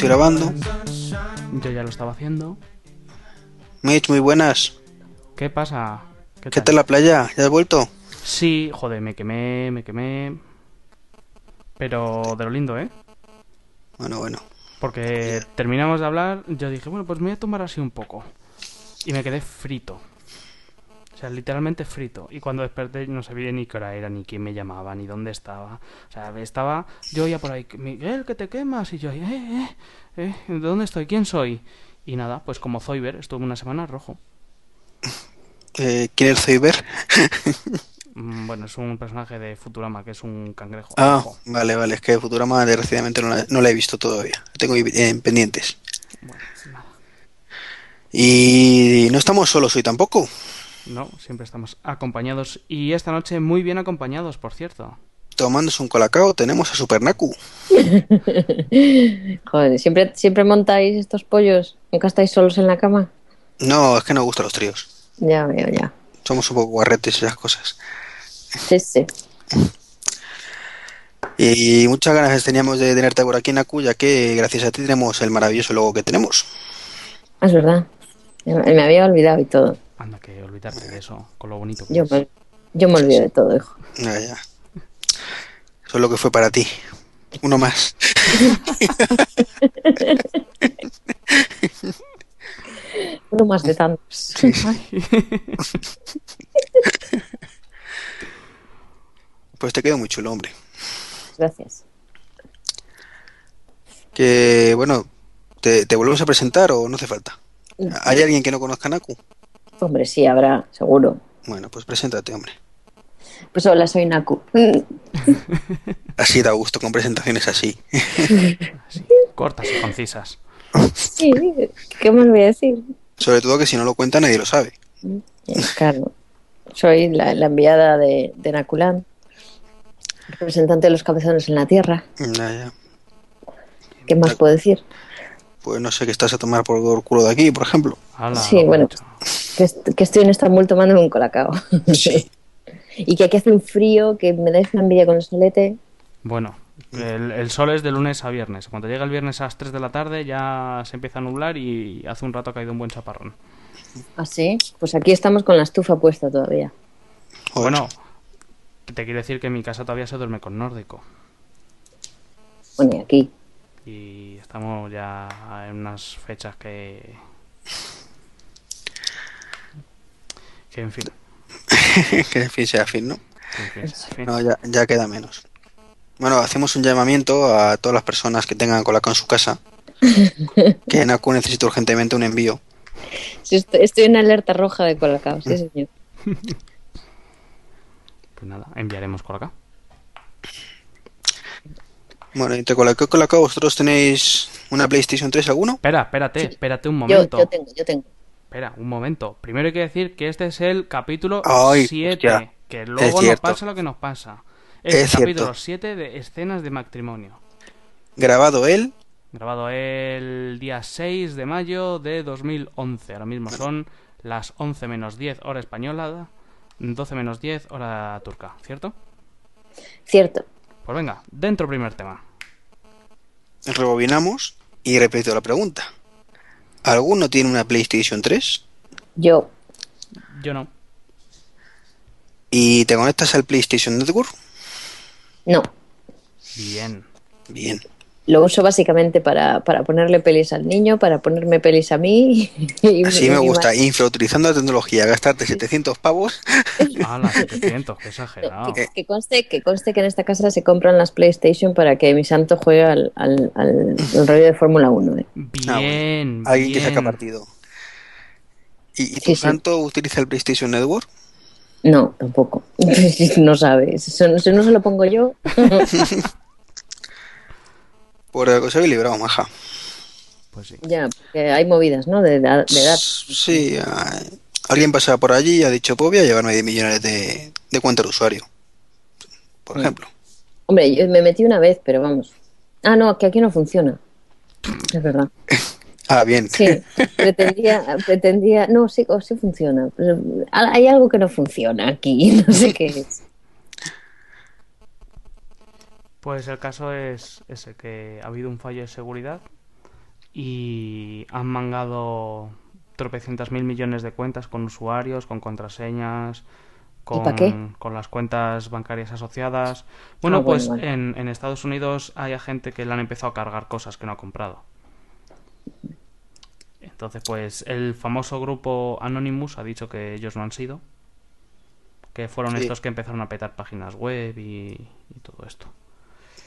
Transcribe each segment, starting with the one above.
estoy grabando. Yo ya lo estaba haciendo. Mitch, muy buenas. ¿Qué pasa? ¿Qué tal la playa? ¿Ya has vuelto? Sí, joder, me quemé, me quemé. Pero de lo lindo, ¿eh? Bueno, bueno. Porque terminamos de hablar, yo dije, bueno, pues me voy a tomar así un poco. Y me quedé frito. O sea, literalmente frito. Y cuando desperté no sabía ni qué hora era, ni quién me llamaba, ni dónde estaba. O sea, estaba yo ya por ahí, Miguel, que te quemas. Y yo, eh, eh, eh, ¿dónde estoy? ¿Quién soy? Y nada, pues como Zoiber, estuve una semana rojo. Eh, ¿Quién es Zoiber? Mm, Bueno, es un personaje de Futurama, que es un cangrejo. ah, vale, vale. Es que Futurama desgraciadamente no la, no la he visto todavía. La tengo en pendientes. Bueno, nada. Y no estamos solos hoy tampoco. No, siempre estamos acompañados. Y esta noche muy bien acompañados, por cierto. Tomándose un colacao tenemos a Supernaku. Joder, ¿siempre, ¿siempre montáis estos pollos? ¿Nunca estáis solos en la cama? No, es que nos gustan los tríos. Ya veo, ya. Somos un poco guarretes y esas cosas. Sí, sí. Y muchas ganas teníamos de tenerte por aquí, Naku, ya que gracias a ti tenemos el maravilloso logo que tenemos. Ah, es verdad. Me me había olvidado y todo. Anda, que olvidarte de eso, con lo bonito que Yo es. me, yo me olvido de todo, hijo. Ya, ya. Eso es lo que fue para ti. Uno más. Uno más de tantos. Pues te quedó muy chulo, hombre. Gracias. Que, bueno, ¿te, te volvemos a presentar o no hace falta? ¿Hay alguien que no conozca a Naku? Hombre, sí, habrá, seguro. Bueno, pues preséntate, hombre. Pues hola, soy Naku. Así da gusto, con presentaciones así. Cortas y concisas. Sí, ¿qué más voy a decir? Sobre todo que si no lo cuenta nadie lo sabe. Eh, Claro. Soy la, la enviada de, de Nakulan, representante de los cabezones en la Tierra. Ya, ya. ¿Qué más puedo decir? Pues no sé qué estás a tomar por el culo de aquí, por ejemplo. Sí, bueno. Que, est- que estoy en Estambul tomándome un colacao. Sí. y que aquí hace un frío que me dais una envidia con el solete. Bueno, el, el sol es de lunes a viernes. Cuando llega el viernes a las 3 de la tarde ya se empieza a nublar y hace un rato ha caído un buen chaparrón. ¿Ah, sí? Pues aquí estamos con la estufa puesta todavía. Joder. Bueno, te quiero decir que en mi casa todavía se duerme con nórdico. Bueno, y aquí. Y estamos ya en unas fechas que... Que en fin. que fin sea fin, ¿no? que en fin, en fin. No, ya, ya queda menos. Bueno, hacemos un llamamiento a todas las personas que tengan colacao en su casa. Que Naku necesita urgentemente un envío. Sí, estoy, estoy en alerta roja de colacao, sí, señor. Pues nada, enviaremos acá. Bueno, entre colacao y colacao, ¿vosotros tenéis una PlayStation 3 alguno? Espera, espérate, espérate un Yo, momento. yo tengo, yo tengo. Espera, un momento. Primero hay que decir que este es el capítulo Ay, 7. hostia. Que luego nos pasa lo que nos pasa. Es, Es el capítulo cierto. 7 de escenas de matrimonio. Grabado él. Grabado el día 6 de mayo de 2011. Ahora mismo son las 11 menos 10 hora española, 12 menos 10 hora turca, ¿cierto? Cierto. Pues venga, dentro primer tema. Rebobinamos y repito la pregunta. ¿Alguno tiene una PlayStation 3? Yo. Yo no. ¿Y te conectas al PlayStation Network? No. Bien. Bien. Lo uso básicamente para, para ponerle pelis al niño, para ponerme pelis a mí. y- Así y me más. gusta, infrautilizando la tecnología, gastarte 700 pavos. ¡Hala, 700! ¡Qué Que, exagerado! que- que conste, que conste que en esta casa se compran las PlayStation para que mi santo juegue al, al, al- al rollo de Fórmula 1. ¿eh? Bien, Alguien que bien. saca partido. ¿Y, y tu Sí, sí. santo utiliza el PlayStation Network? No, tampoco. no sabes. Eso no se lo pongo yo. Por algo se había librado, maja. Pues sí. ya, porque hay movidas, ¿no? De, edad- de edad. Sí, ah, alguien pasaba por allí y ha dicho, pues voy a llevarme 10 millones de, de cuenta de usuario. Por Mm. ejemplo. Hombre, yo me metí una vez, pero vamos. Ah, no, que aquí no funciona. Es verdad. Ah, bien. Sí, pretendía, pretendía, no, sí, oh, sí funciona. hay algo que no funciona aquí, no sé qué es. Pues el caso es ese, que ha habido un fallo de seguridad y han mangado tropecientas mil millones de cuentas con usuarios, con contraseñas, con, pa' qué? con las cuentas bancarias asociadas. Bueno, Ah, bueno, pues en Estados Unidos hay gente que le han empezado a cargar cosas que no ha comprado. Entonces, pues el famoso grupo Anonymous ha dicho que ellos no han sido, que fueron Sí. estos que empezaron a petar páginas web y, y todo esto.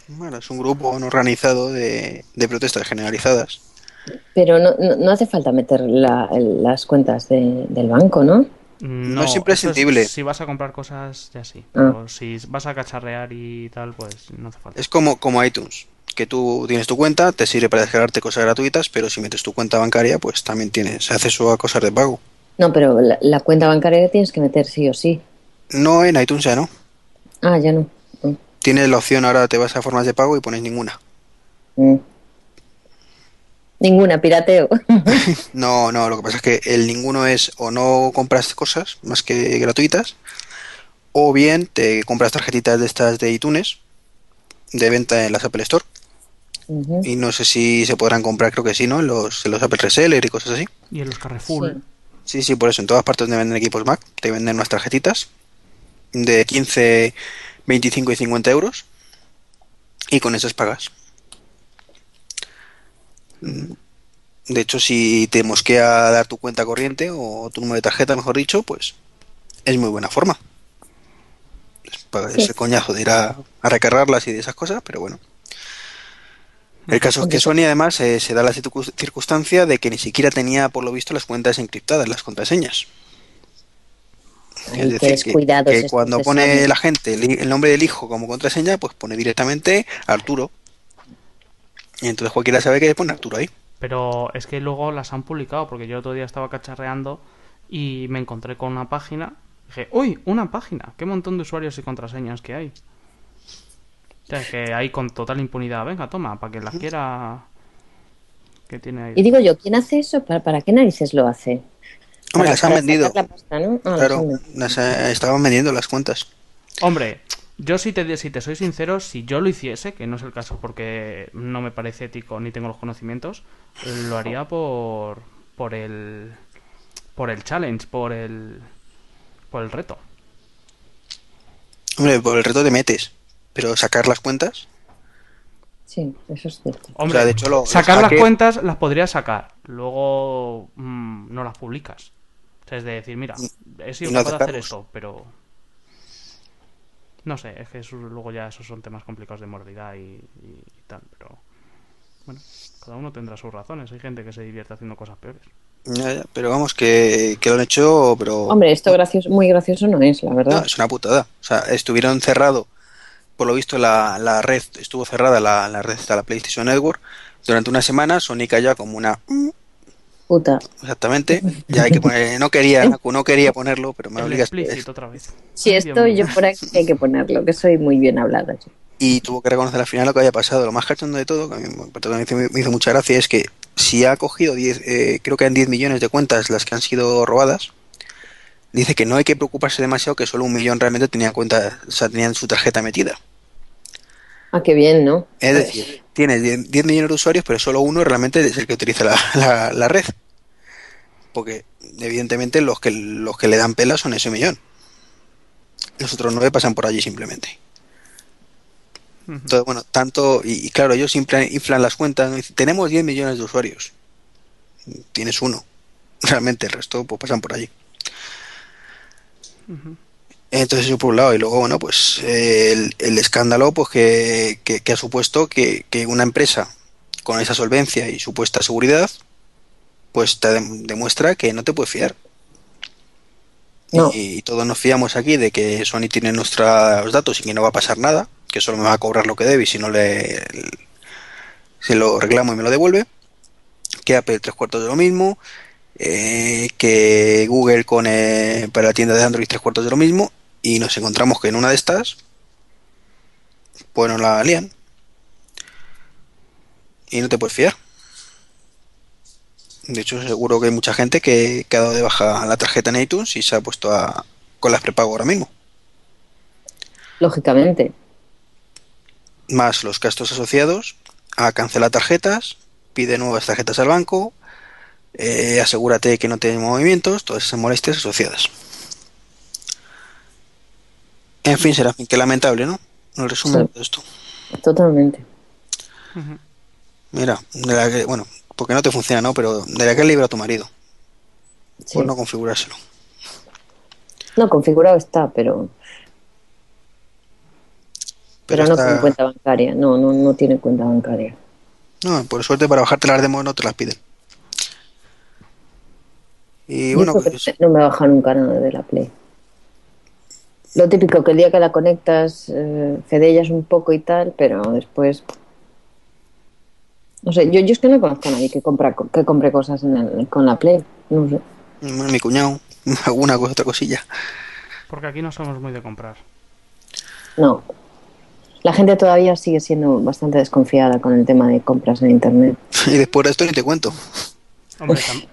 Bueno, es un grupo no organizado de, de protestas generalizadas. Pero no, no, no hace falta meter la- las cuentas de- del banco, ¿no? No, es imprescindible. Si vas a comprar cosas, ya sí. Ah. Pero si vas a cacharrear y tal, pues no hace falta. Es como, como iTunes, que tú tienes tu cuenta, te sirve para descargarte cosas gratuitas, pero si metes tu cuenta bancaria, pues también tienes acceso a cosas de pago. No, pero la, la cuenta bancaria tienes que meter sí o sí. No en iTunes ya no. Ah, ya no. Mm. Tienes la opción ahora, te vas a formas de pago y pones ninguna. Mm. Ninguna, pirateo. No, no, lo que pasa es que el ninguno es o no compras cosas más que gratuitas, o bien te compras tarjetitas de estas de iTunes de venta en las Apple Store. Y no sé si se podrán comprar, creo que sí, ¿no? En los, en los Apple Reseller y cosas así. Y en los Carrefour. Sí. Sí, sí, por eso. En todas partes donde venden equipos Mac, te venden unas tarjetitas de 15, 25 y 50 euros. Y con esas pagas. De hecho, si te mosquea dar tu cuenta corriente o tu número de tarjeta, mejor dicho, pues es muy buena forma. Es para Sí. ese coñazo de ir a, a recargarlas y de esas cosas, pero bueno. El caso es que Sony además eh, se da la circun- circunstancia de que ni siquiera tenía por lo visto las cuentas encriptadas, las contraseñas. Ay, qué descuidados que cuando pone Sony. la gente el, el nombre del hijo como contraseña, pues pone directamente Arturo. Y entonces cualquiera sabe que pone Arturo ahí. Pero es que luego las han publicado, porque yo otro día estaba cacharreando y me encontré con una página. Dije, uy, una página, qué montón de usuarios y contraseñas que hay. O sea, que hay con total impunidad. Venga, toma, para que las quiera. Que tiene ahí. Y digo yo, ¿quién hace eso? ¿Para, para qué narices lo hace? Hombre, Para- las han vendido. sacar la pasta, ¿no? Ah, las Claro, han vendido. las, eh, estaban vendiendo las cuentas. Hombre, yo si te, si te soy sincero, si yo lo hiciese, que no es el caso porque no me parece ético ni tengo los conocimientos, lo haría por por el por el challenge, por el por el reto. Hombre, por el reto te metes. Pero sacar las cuentas. Sí, eso es cierto. Hombre, O sea, de hecho, lo- sacar las cuentas las podrías sacar, luego mm, no las publicas. O sea, es de decir, mira, he sido y no capaz de hacer esto, pero no sé, es que eso- luego ya esos son temas complicados de moralidad y, y- y tal, pero bueno, cada uno tendrá sus razones. Hay gente que se divierte haciendo cosas peores. Ya, ya, pero vamos, que, que lo han hecho, pero... Hombre, esto gracioso, muy gracioso no es, la No, verdad. es una putada. O sea, estuvieron cerrado, por lo visto la, la red, estuvo cerrada la, la red de la PlayStation Network durante una semana, Sony cayó como una... "Mm", Puta. Exactamente, ya hay que poner, no quería, no quería ponerlo, pero me explícito otra vez. Si estoy yo por aquí, hay que ponerlo, que soy muy bien hablada. yo. Y tuvo que reconocer al final lo que había pasado. Lo más cachondo de todo, que a mí me- hizo, mucha gracia, es que si ha cogido 10, eh, creo que eran 10 millones de cuentas las que han sido robadas, dice que no hay que preocuparse demasiado, que solo un millón realmente tenía cuenta, o sea, tenían su tarjeta metida. Ah, qué bien, ¿no? Es decir, tienes 10, 10 millones de usuarios, pero solo uno realmente es el que utiliza la, la- la red. Porque evidentemente los que los que le dan pela son ese millón. Los otros nueve pasan por allí simplemente. Entonces, bueno, tanto, y, y claro, ellos siempre inflan las cuentas, ¿no? Dicen, tenemos 10 millones de usuarios. Tienes uno. Realmente el resto pues pasan por allí. Entonces eso por un lado, y luego, bueno, pues eh, el, el escándalo pues que, que- que ha supuesto que, que una empresa con esa solvencia y supuesta seguridad, pues te dem- demuestra que no te puedes fiar. No. Y, todos nos fiamos aquí de que Sony tiene nuestros datos y que no va a pasar nada, que solo me va a cobrar lo que debe y si no le se lo reclamo y me lo devuelve. Que Apple tres cuartos de lo mismo. Eh, que Google con eh, para la tienda de Android tres cuartos de lo mismo. Y nos encontramos que en una de estas, pues nos la lían. Y no te puedes fiar. De hecho, seguro que hay mucha gente que, que ha dado de baja la tarjeta en iTunes y se ha puesto a, con las prepago ahora mismo. Lógicamente. Más los gastos asociados a cancelar tarjetas, pide nuevas tarjetas al banco, eh, asegúrate que no tiene movimientos, todas esas molestias asociadas. En fin, será que lamentable, ¿no? El resumen Sí. de esto. Totalmente. Mira, de la que, bueno, porque no te funciona, ¿no? Pero de la que libra a tu marido, Sí. por no configurárselo. No, configurado está, pero, pero, no está- con cuenta bancaria. No, no, no tiene cuenta bancaria. No, por suerte para bajarte las demos no te las piden. Y bueno, pues, no me baja nunca nada de la Play. Lo típico, que el día que la conectas, eh, fedellas un poco y tal, pero después... No sé, yo, yo es que no conozco a nadie que, compra, que compre cosas en el- con la Play. No sé. bueno, mi cuñado, alguna cosa, otra cosilla. Porque aquí no somos muy de comprar. No. La gente todavía sigue siendo bastante desconfiada con el tema de compras en Internet. Y después de esto ni te cuento. Hombre, tam-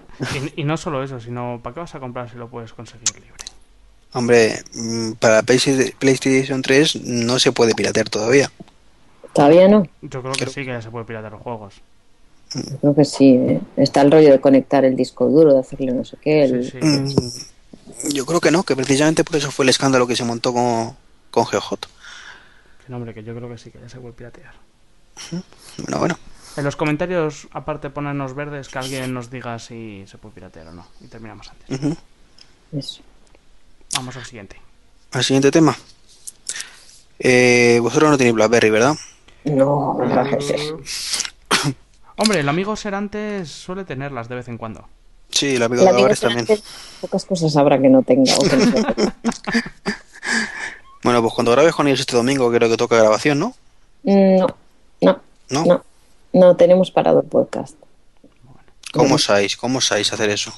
y, y no solo eso, sino ¿para qué vas a comprar si lo puedes conseguir libre? Hombre, mm, para Play- PlayStation 3 no se puede piratear todavía. Todavía no. Yo creo que Creo- sí que ya se puede piratear los juegos. Yo Creo que sí. ¿eh? Está el rollo de conectar el disco duro, de hacerle no sé qué. el- Sí, sí. Mm, Yo creo que no, que precisamente por eso fue el escándalo que se montó con, con GeoHot. Que no, hombre, que yo creo que sí que ya se puede piratear. Bueno, bueno. En los comentarios, aparte, ponernos verdes, que alguien nos diga si se puede piratear o no. Y terminamos antes. Eso. Vamos al siguiente. Al siguiente tema. Eh, vosotros no tenéis BlackBerry, ¿verdad? No. Hombre, el amigo Serantes suele tenerlas de vez en cuando. Sí, el amigo El de amigo Álvarez también. Pocas cosas habrá que no tenga. o que no sepa. Bueno, pues cuando grabes con ellos este domingo, creo que toca grabación, ¿no? Mm, no, no, ¿No? no. No tenemos parado el podcast. ¿Cómo osáis? ¿Cómo osáis hacer eso?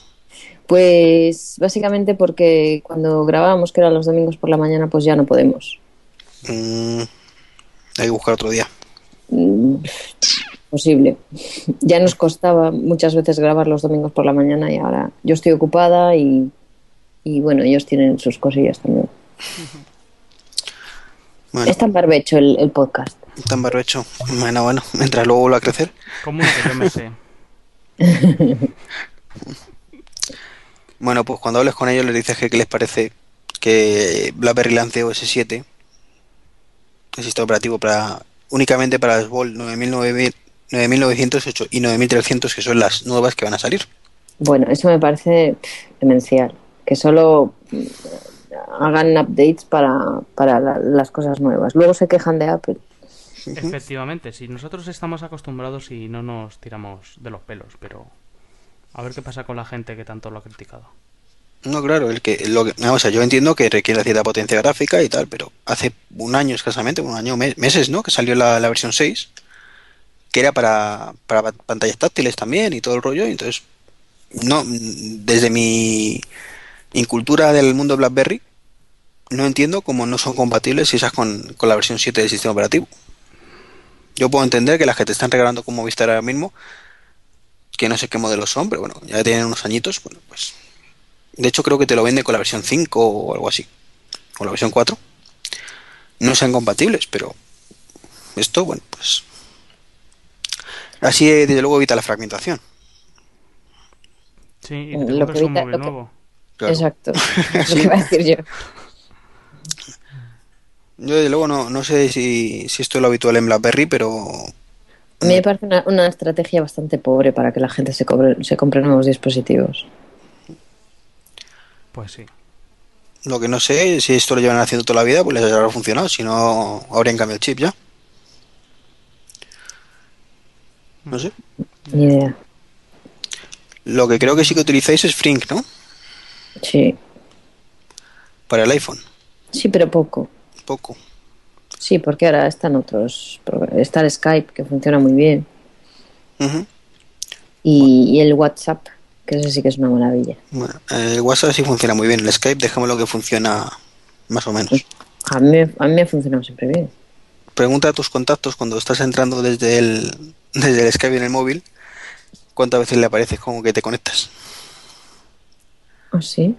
Pues básicamente porque cuando grabábamos, que eran los domingos por la mañana, pues ya no podemos. Mm, hay que buscar otro día. Mm, Posible. Ya nos costaba muchas veces grabar los domingos por la mañana y ahora yo estoy ocupada y, y bueno, ellos tienen sus cosillas también. Bueno, Es tan barbecho el, el podcast. Tan barbecho. Bueno, bueno, mientras luego vuelva a crecer. Como uno que yo me sé. Bueno, pues cuando hables con ellos les dices que qué les parece que BlackBerry lance OS 7, el sistema operativo para únicamente para las 9000, 9908 y 9300 que son las nuevas que van a salir. Bueno, eso me parece demencial. Que solo mm, hagan updates para, para la- las cosas nuevas. Luego se quejan de Apple. Efectivamente, si nosotros estamos acostumbrados y no nos tiramos de los pelos, pero a ver qué pasa con la gente que tanto lo ha criticado. No, claro, el que, lo que, o sea, yo entiendo que requiere cierta potencia gráfica y tal, pero hace un año escasamente, un año, me- meses, ¿no? Que salió la, la versión 6, que era para, para pa- pantallas táctiles también y todo el rollo, y entonces, no, desde mi incultura del mundo BlackBerry, no entiendo cómo no son compatibles esas con, con la versión 7 del sistema operativo. Yo puedo entender que las que te están regalando con Movistar ahora mismo, que no sé qué modelos son, pero bueno, ya tienen unos añitos, bueno, pues de hecho, creo que te lo vende con la versión 5 o algo así. O la versión 4. No sean compatibles, pero esto, bueno, pues... Así, eh, desde luego, evita la fragmentación. Sí, y que te Lo que un evita- móvil lo que- nuevo. Claro. Exacto. Es lo que iba a decir yo. Yo, desde luego, no, no sé si, si esto es lo habitual en BlackBerry, pero... A mí me parece una, una estrategia bastante pobre para que la gente se, cobre- se compre nuevos dispositivos. Pues sí. Lo que no sé, si esto lo llevan haciendo toda la vida, pues les habrá funcionado. Si no, habrían cambiado el chip ya. No sé. Ni idea. Lo que creo que sí que utilizáis es Frink, ¿no? Sí. Para el iPhone. Sí, pero poco. Poco. Sí, porque ahora están otros. Está el Skype, que funciona muy bien. Y, y el WhatsApp, que ese sí que es una maravilla. Bueno, el WhatsApp sí funciona muy bien. El Skype, dejémoslo que funciona más o menos. A mí, me- a mí me ha funcionado siempre bien. Pregunta a tus contactos cuando estás entrando desde el, desde el Skype en el móvil cuántas veces le apareces como que te conectas. ¿Ah, sí?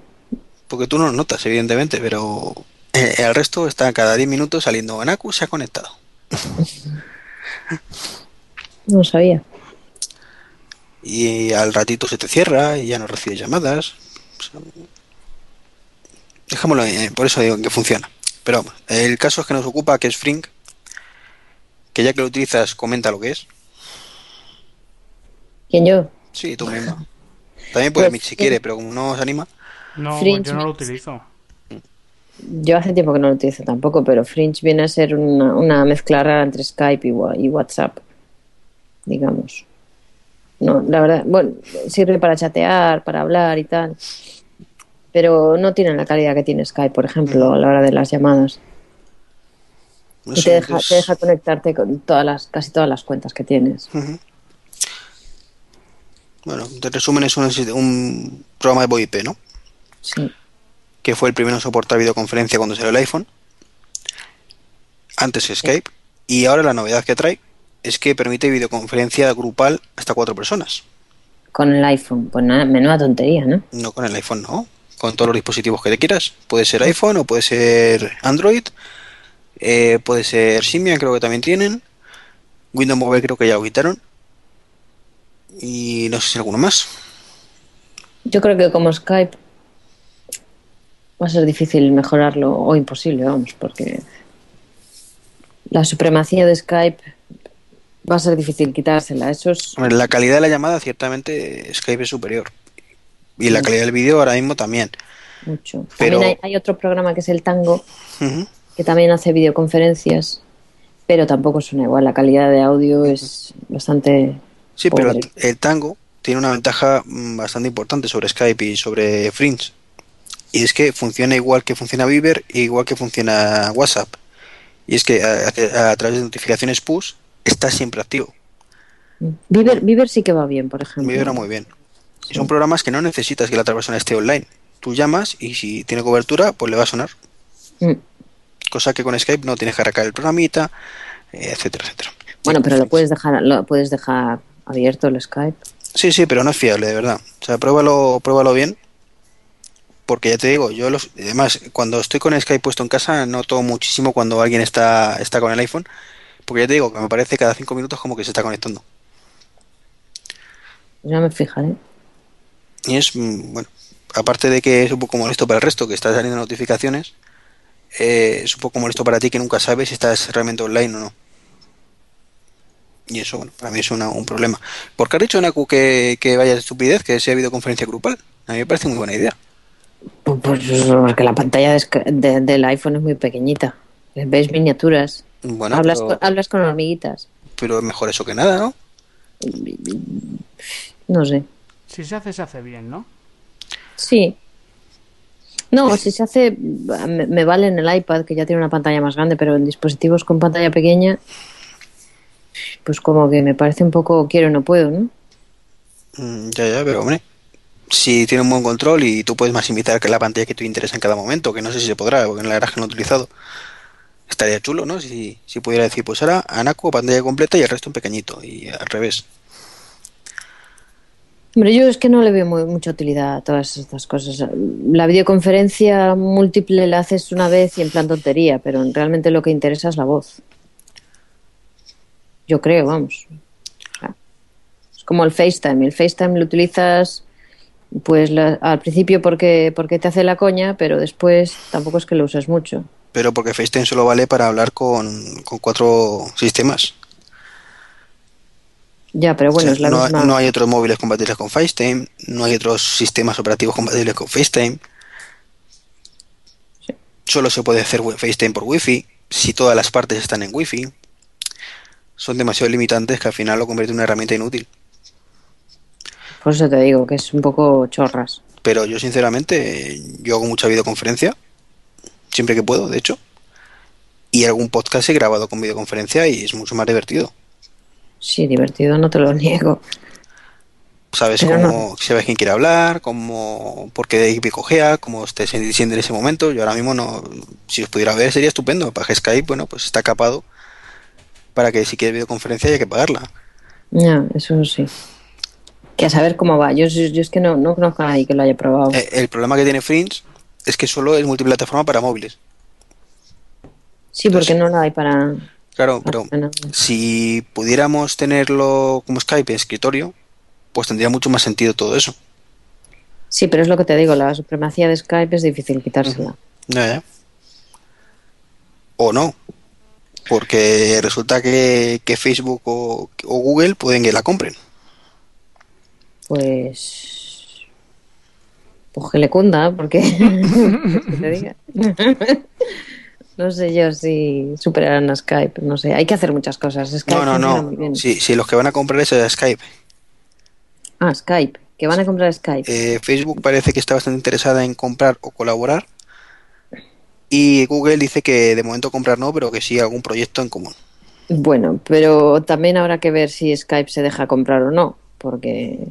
Porque tú no lo notas, evidentemente, pero eh, el resto está cada 10 minutos saliendo. Anaku se ha conectado. No lo sabía. Y al ratito se te cierra y ya no recibes llamadas. Dejémoslo, eh, por eso digo que funciona. Pero vamos, el caso es que nos ocupa, que es Frink, que ya que lo utilizas, comenta lo que es. ¿Quién yo? Sí, tú mismo. También puede Pues, si quiere, pero como no os anima. No, Fringe yo no lo utilizo. Yo hace tiempo que no lo utilizo tampoco, pero Fringe viene a ser una, una mezcla rara entre Skype y, WhatsApp, digamos. No, la verdad, bueno, sirve para chatear, para hablar y tal, pero no tiene la calidad que tiene Skype, por ejemplo, a la hora de las llamadas. No Y te deja, te deja conectarte con todas las, casi todas las cuentas que tienes. Bueno, de resumen es un, un programa de VoIP, ¿no? Sí. Que fue el primero en soportar videoconferencia cuando salió el iPhone. Antes Skype. Y ahora la novedad que trae es que permite videoconferencia grupal hasta cuatro personas. Con el iPhone, pues nada, menuda tontería, ¿no? No con el iPhone, no. Con todos los dispositivos que te quieras. Puede ser iPhone o puede ser Android. eh, puede ser Symbian, creo que también tienen. Windows Mobile creo que ya lo quitaron. Y no sé si alguno más. Yo creo que como Skype va a ser difícil mejorarlo o imposible, vamos, porque la supremacía de Skype va a ser difícil quitársela. Eso es La calidad de la llamada, ciertamente, Skype es superior. Y la calidad del vídeo ahora mismo también. mucho. Pero- También hay, hay otro programa que es el Tango, que también hace videoconferencias, pero tampoco suena igual. La calidad de audio es bastante... Sí, pero el Tango tiene una ventaja mm, bastante importante sobre Skype y sobre Fringe. Y es que funciona igual que funciona Viber e igual que funciona WhatsApp. Y es que a, a- a través de notificaciones push está siempre activo. Viver, Viver sí que va bien, por ejemplo. Me vibra muy bien. Son programas que no necesitas que la otra persona esté online. Tú llamas y si tiene cobertura, pues le va a sonar. Mm. Cosa que con Skype no tienes que arrancar el programita, eh, etcétera, etcétera. Bueno, pero lo puedes dejar, lo puedes dejar abierto el Skype. Sí, sí, pero no es fiable, de verdad. O sea, pruébalo, pruébalo bien. Porque ya te digo, yo los, además, cuando estoy con Skype puesto en casa, noto muchísimo cuando alguien está, está con el iPhone. Porque ya te digo, que me parece cada cinco minutos como que se está conectando. Ya me fijaré. Y es, mm, bueno, aparte de que es un poco molesto para el resto, que está saliendo notificaciones, eh, es un poco molesto para ti que nunca sabes si estás realmente online o no. Y eso, bueno, para mí es una- un problema. ¿Por qué has dicho, Naku, que, que vaya de estupidez, que sea videoconferencia grupal? A mí me parece muy buena idea. Pues, pues, porque la pantalla de del iPhone es muy pequeñita. Ves miniaturas. Bueno, hablas, pero, con, hablas con hormiguitas. pero es mejor eso que nada, ¿no? No sé. Si se hace, se hace bien, ¿no? Sí. No, si se hace, me, me vale en el iPad, que ya tiene una pantalla más grande, pero en dispositivos con pantalla pequeña, pues como que me parece un poco quiero no puedo, ¿no? Mm, ya, ya, pero hombre, si tiene un buen control y tú puedes maximizar la pantalla que te interesa en cada momento, que no sé si se podrá, porque en la verdad que no he utilizado, estaría chulo, ¿no? Si, si pudiera decir, pues ahora Anaco pantalla completa y el resto en pequeñito, y al revés. Hombre, yo es que no le veo muy- mucha utilidad a todas estas cosas. La videoconferencia múltiple la haces una vez y en plan tontería, pero realmente lo que interesa es la voz. Yo creo, vamos. Es como el FaceTime. El FaceTime lo utilizas pues la- al principio porque, porque te hace la coña, pero después tampoco es que lo uses mucho. Pero porque FaceTime solo vale para hablar con, con cuatro sistemas. Ya, pero bueno, O sea, es la no, misma. no hay otros móviles compatibles con FaceTime, no hay otros sistemas operativos compatibles con FaceTime. Sí. Solo se puede hacer FaceTime por Wi-Fi, si todas las partes están en Wi-Fi. Son demasiado limitantes que al final lo convierte en una herramienta inútil. Por eso te digo que es un poco chorras. Pero yo sinceramente, yo hago mucha videoconferencia, siempre que puedo, de hecho. Y algún podcast he grabado con videoconferencia y es mucho más divertido. Sí, divertido, no te lo niego. Sabes Pero cómo, sabes quién quiere hablar, cómo, por qué picojea, cómo te sientes en ese momento. Yo ahora mismo no, si os pudiera ver sería estupendo. Para Skype, bueno, pues está capado para que si quieres videoconferencia haya que pagarla. Ya, eso sí. Que a saber cómo va. Yo, yo es que no, no conozco a nadie que lo haya probado. Eh, el problema que tiene Fringe es que solo es multiplataforma para móviles. sí, porque no la hay para... Claro, pero nada. si pudiéramos tenerlo como Skype en escritorio, pues tendría mucho más sentido todo eso. Sí, pero es lo que te digo, la supremacía de Skype es difícil quitársela. Ya, ya. O no. Porque resulta que, que Facebook o, o Google pueden que la compren. Pues... Pues que le cunda, porque... que te diga. no sé yo si superarán a Skype, no sé. Hay que hacer muchas cosas. Skype No, no, no. Si, si los que van a comprar eso es Skype. Ah, Skype. Que van a comprar Skype. Eh, Facebook parece que está bastante interesada en comprar o colaborar. Y Google dice que de momento comprar no, pero que sí algún proyecto en común. Bueno, pero también habrá que ver si Skype se deja comprar o no, porque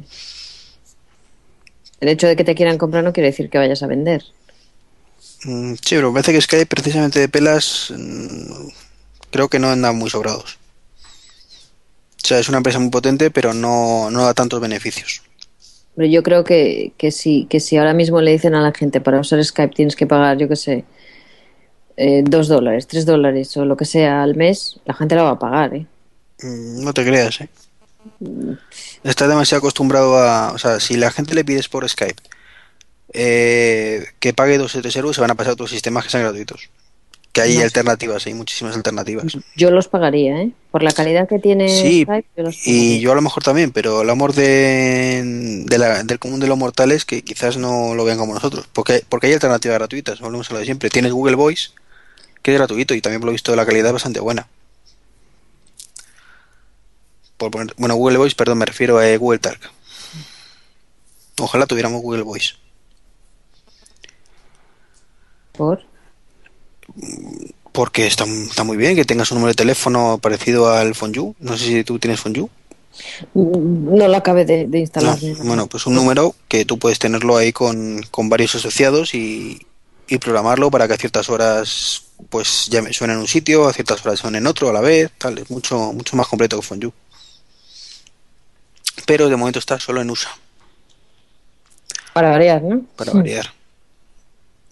el hecho de que te quieran comprar no quiere decir que vayas a vender. Mm, Sí, pero me parece que Skype precisamente de pelas mm, creo que no andan muy sobrados. O sea, es una empresa muy potente, pero no, no da tantos beneficios. Pero yo creo que, que, si, que si ahora mismo le dicen a la gente para usar Skype tienes que pagar, yo qué sé, eh, dos dólares, tres dólares o lo que sea al mes, la gente la va a pagar, ¿eh? Mm, No te creas, ¿eh? Está demasiado acostumbrado a... O sea, si la gente le pides por Skype eh, que pague 2 o 3 euros, se van a pasar a otros sistemas que sean gratuitos. Que hay No alternativas, hay muchísimas alternativas. Yo los pagaría, ¿eh? Por la calidad que tiene Sí, Skype, yo los y yo a lo mejor también, pero el amor de, de la- del común de los mortales que quizás no lo vean como nosotros. Porque, porque hay alternativas gratuitas, volvemos a lo de siempre. Tienes Google Voice, que es gratuito y también por lo visto la calidad es bastante buena. Por poner- bueno, Google Voice, perdón, me refiero a eh, Google Talk. Ojalá tuviéramos Google Voice. Por... Porque está, está muy bien que tengas un número de teléfono parecido al Fonju. No sé si tú tienes Fonju. No lo acabé de, instalar. nada. bueno, pues un número que tú puedes tenerlo ahí con, con varios asociados y, y programarlo para que a ciertas horas pues ya suene en un sitio, a ciertas horas suene en otro a la vez, tal, es mucho, mucho más completo que Fonju. Pero de momento está solo en USA, Para variar, ¿no? para variar.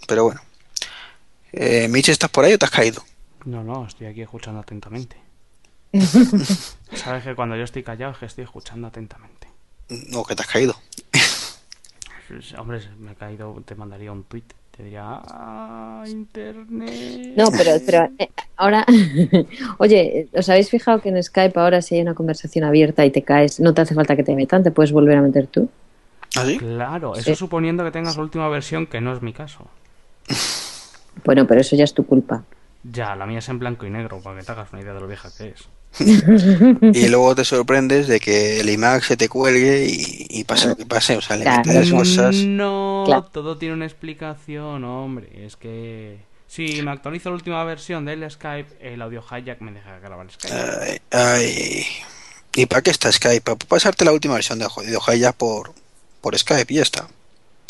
Pero bueno. Eh, Mitch, ¿estás por ahí o te has caído? No, no, estoy aquí escuchando atentamente. Sabes que cuando yo estoy callado es que estoy escuchando atentamente. No, que te has caído. Hombre, si me he caído, te mandaría un tweet. Te diría, ah, internet. No, pero, pero eh, ahora, oye, ¿os habéis fijado que en Skype ahora si hay una conversación abierta y te caes, no te hace falta que te metan, te puedes volver a meter tú? ¿Ah, sí? Claro, eso Sí. suponiendo que tengas la última versión, que no es mi caso. Bueno, pero eso ya es tu culpa. Ya, la mía es en blanco y negro, para que te hagas una idea de lo vieja que es. Y luego te sorprendes de que el iMac se te cuelgue y, y pase lo que pase. O sea, le Claro, metes cosas. No, Claro. todo tiene una explicación, hombre. Es que si me actualizo la última versión del Skype, el audio hijack me deja grabar Skype. Ay, ay. ¿Y para qué está Skype? Para pasarte la última versión de jodido ya por, por Skype y ya está.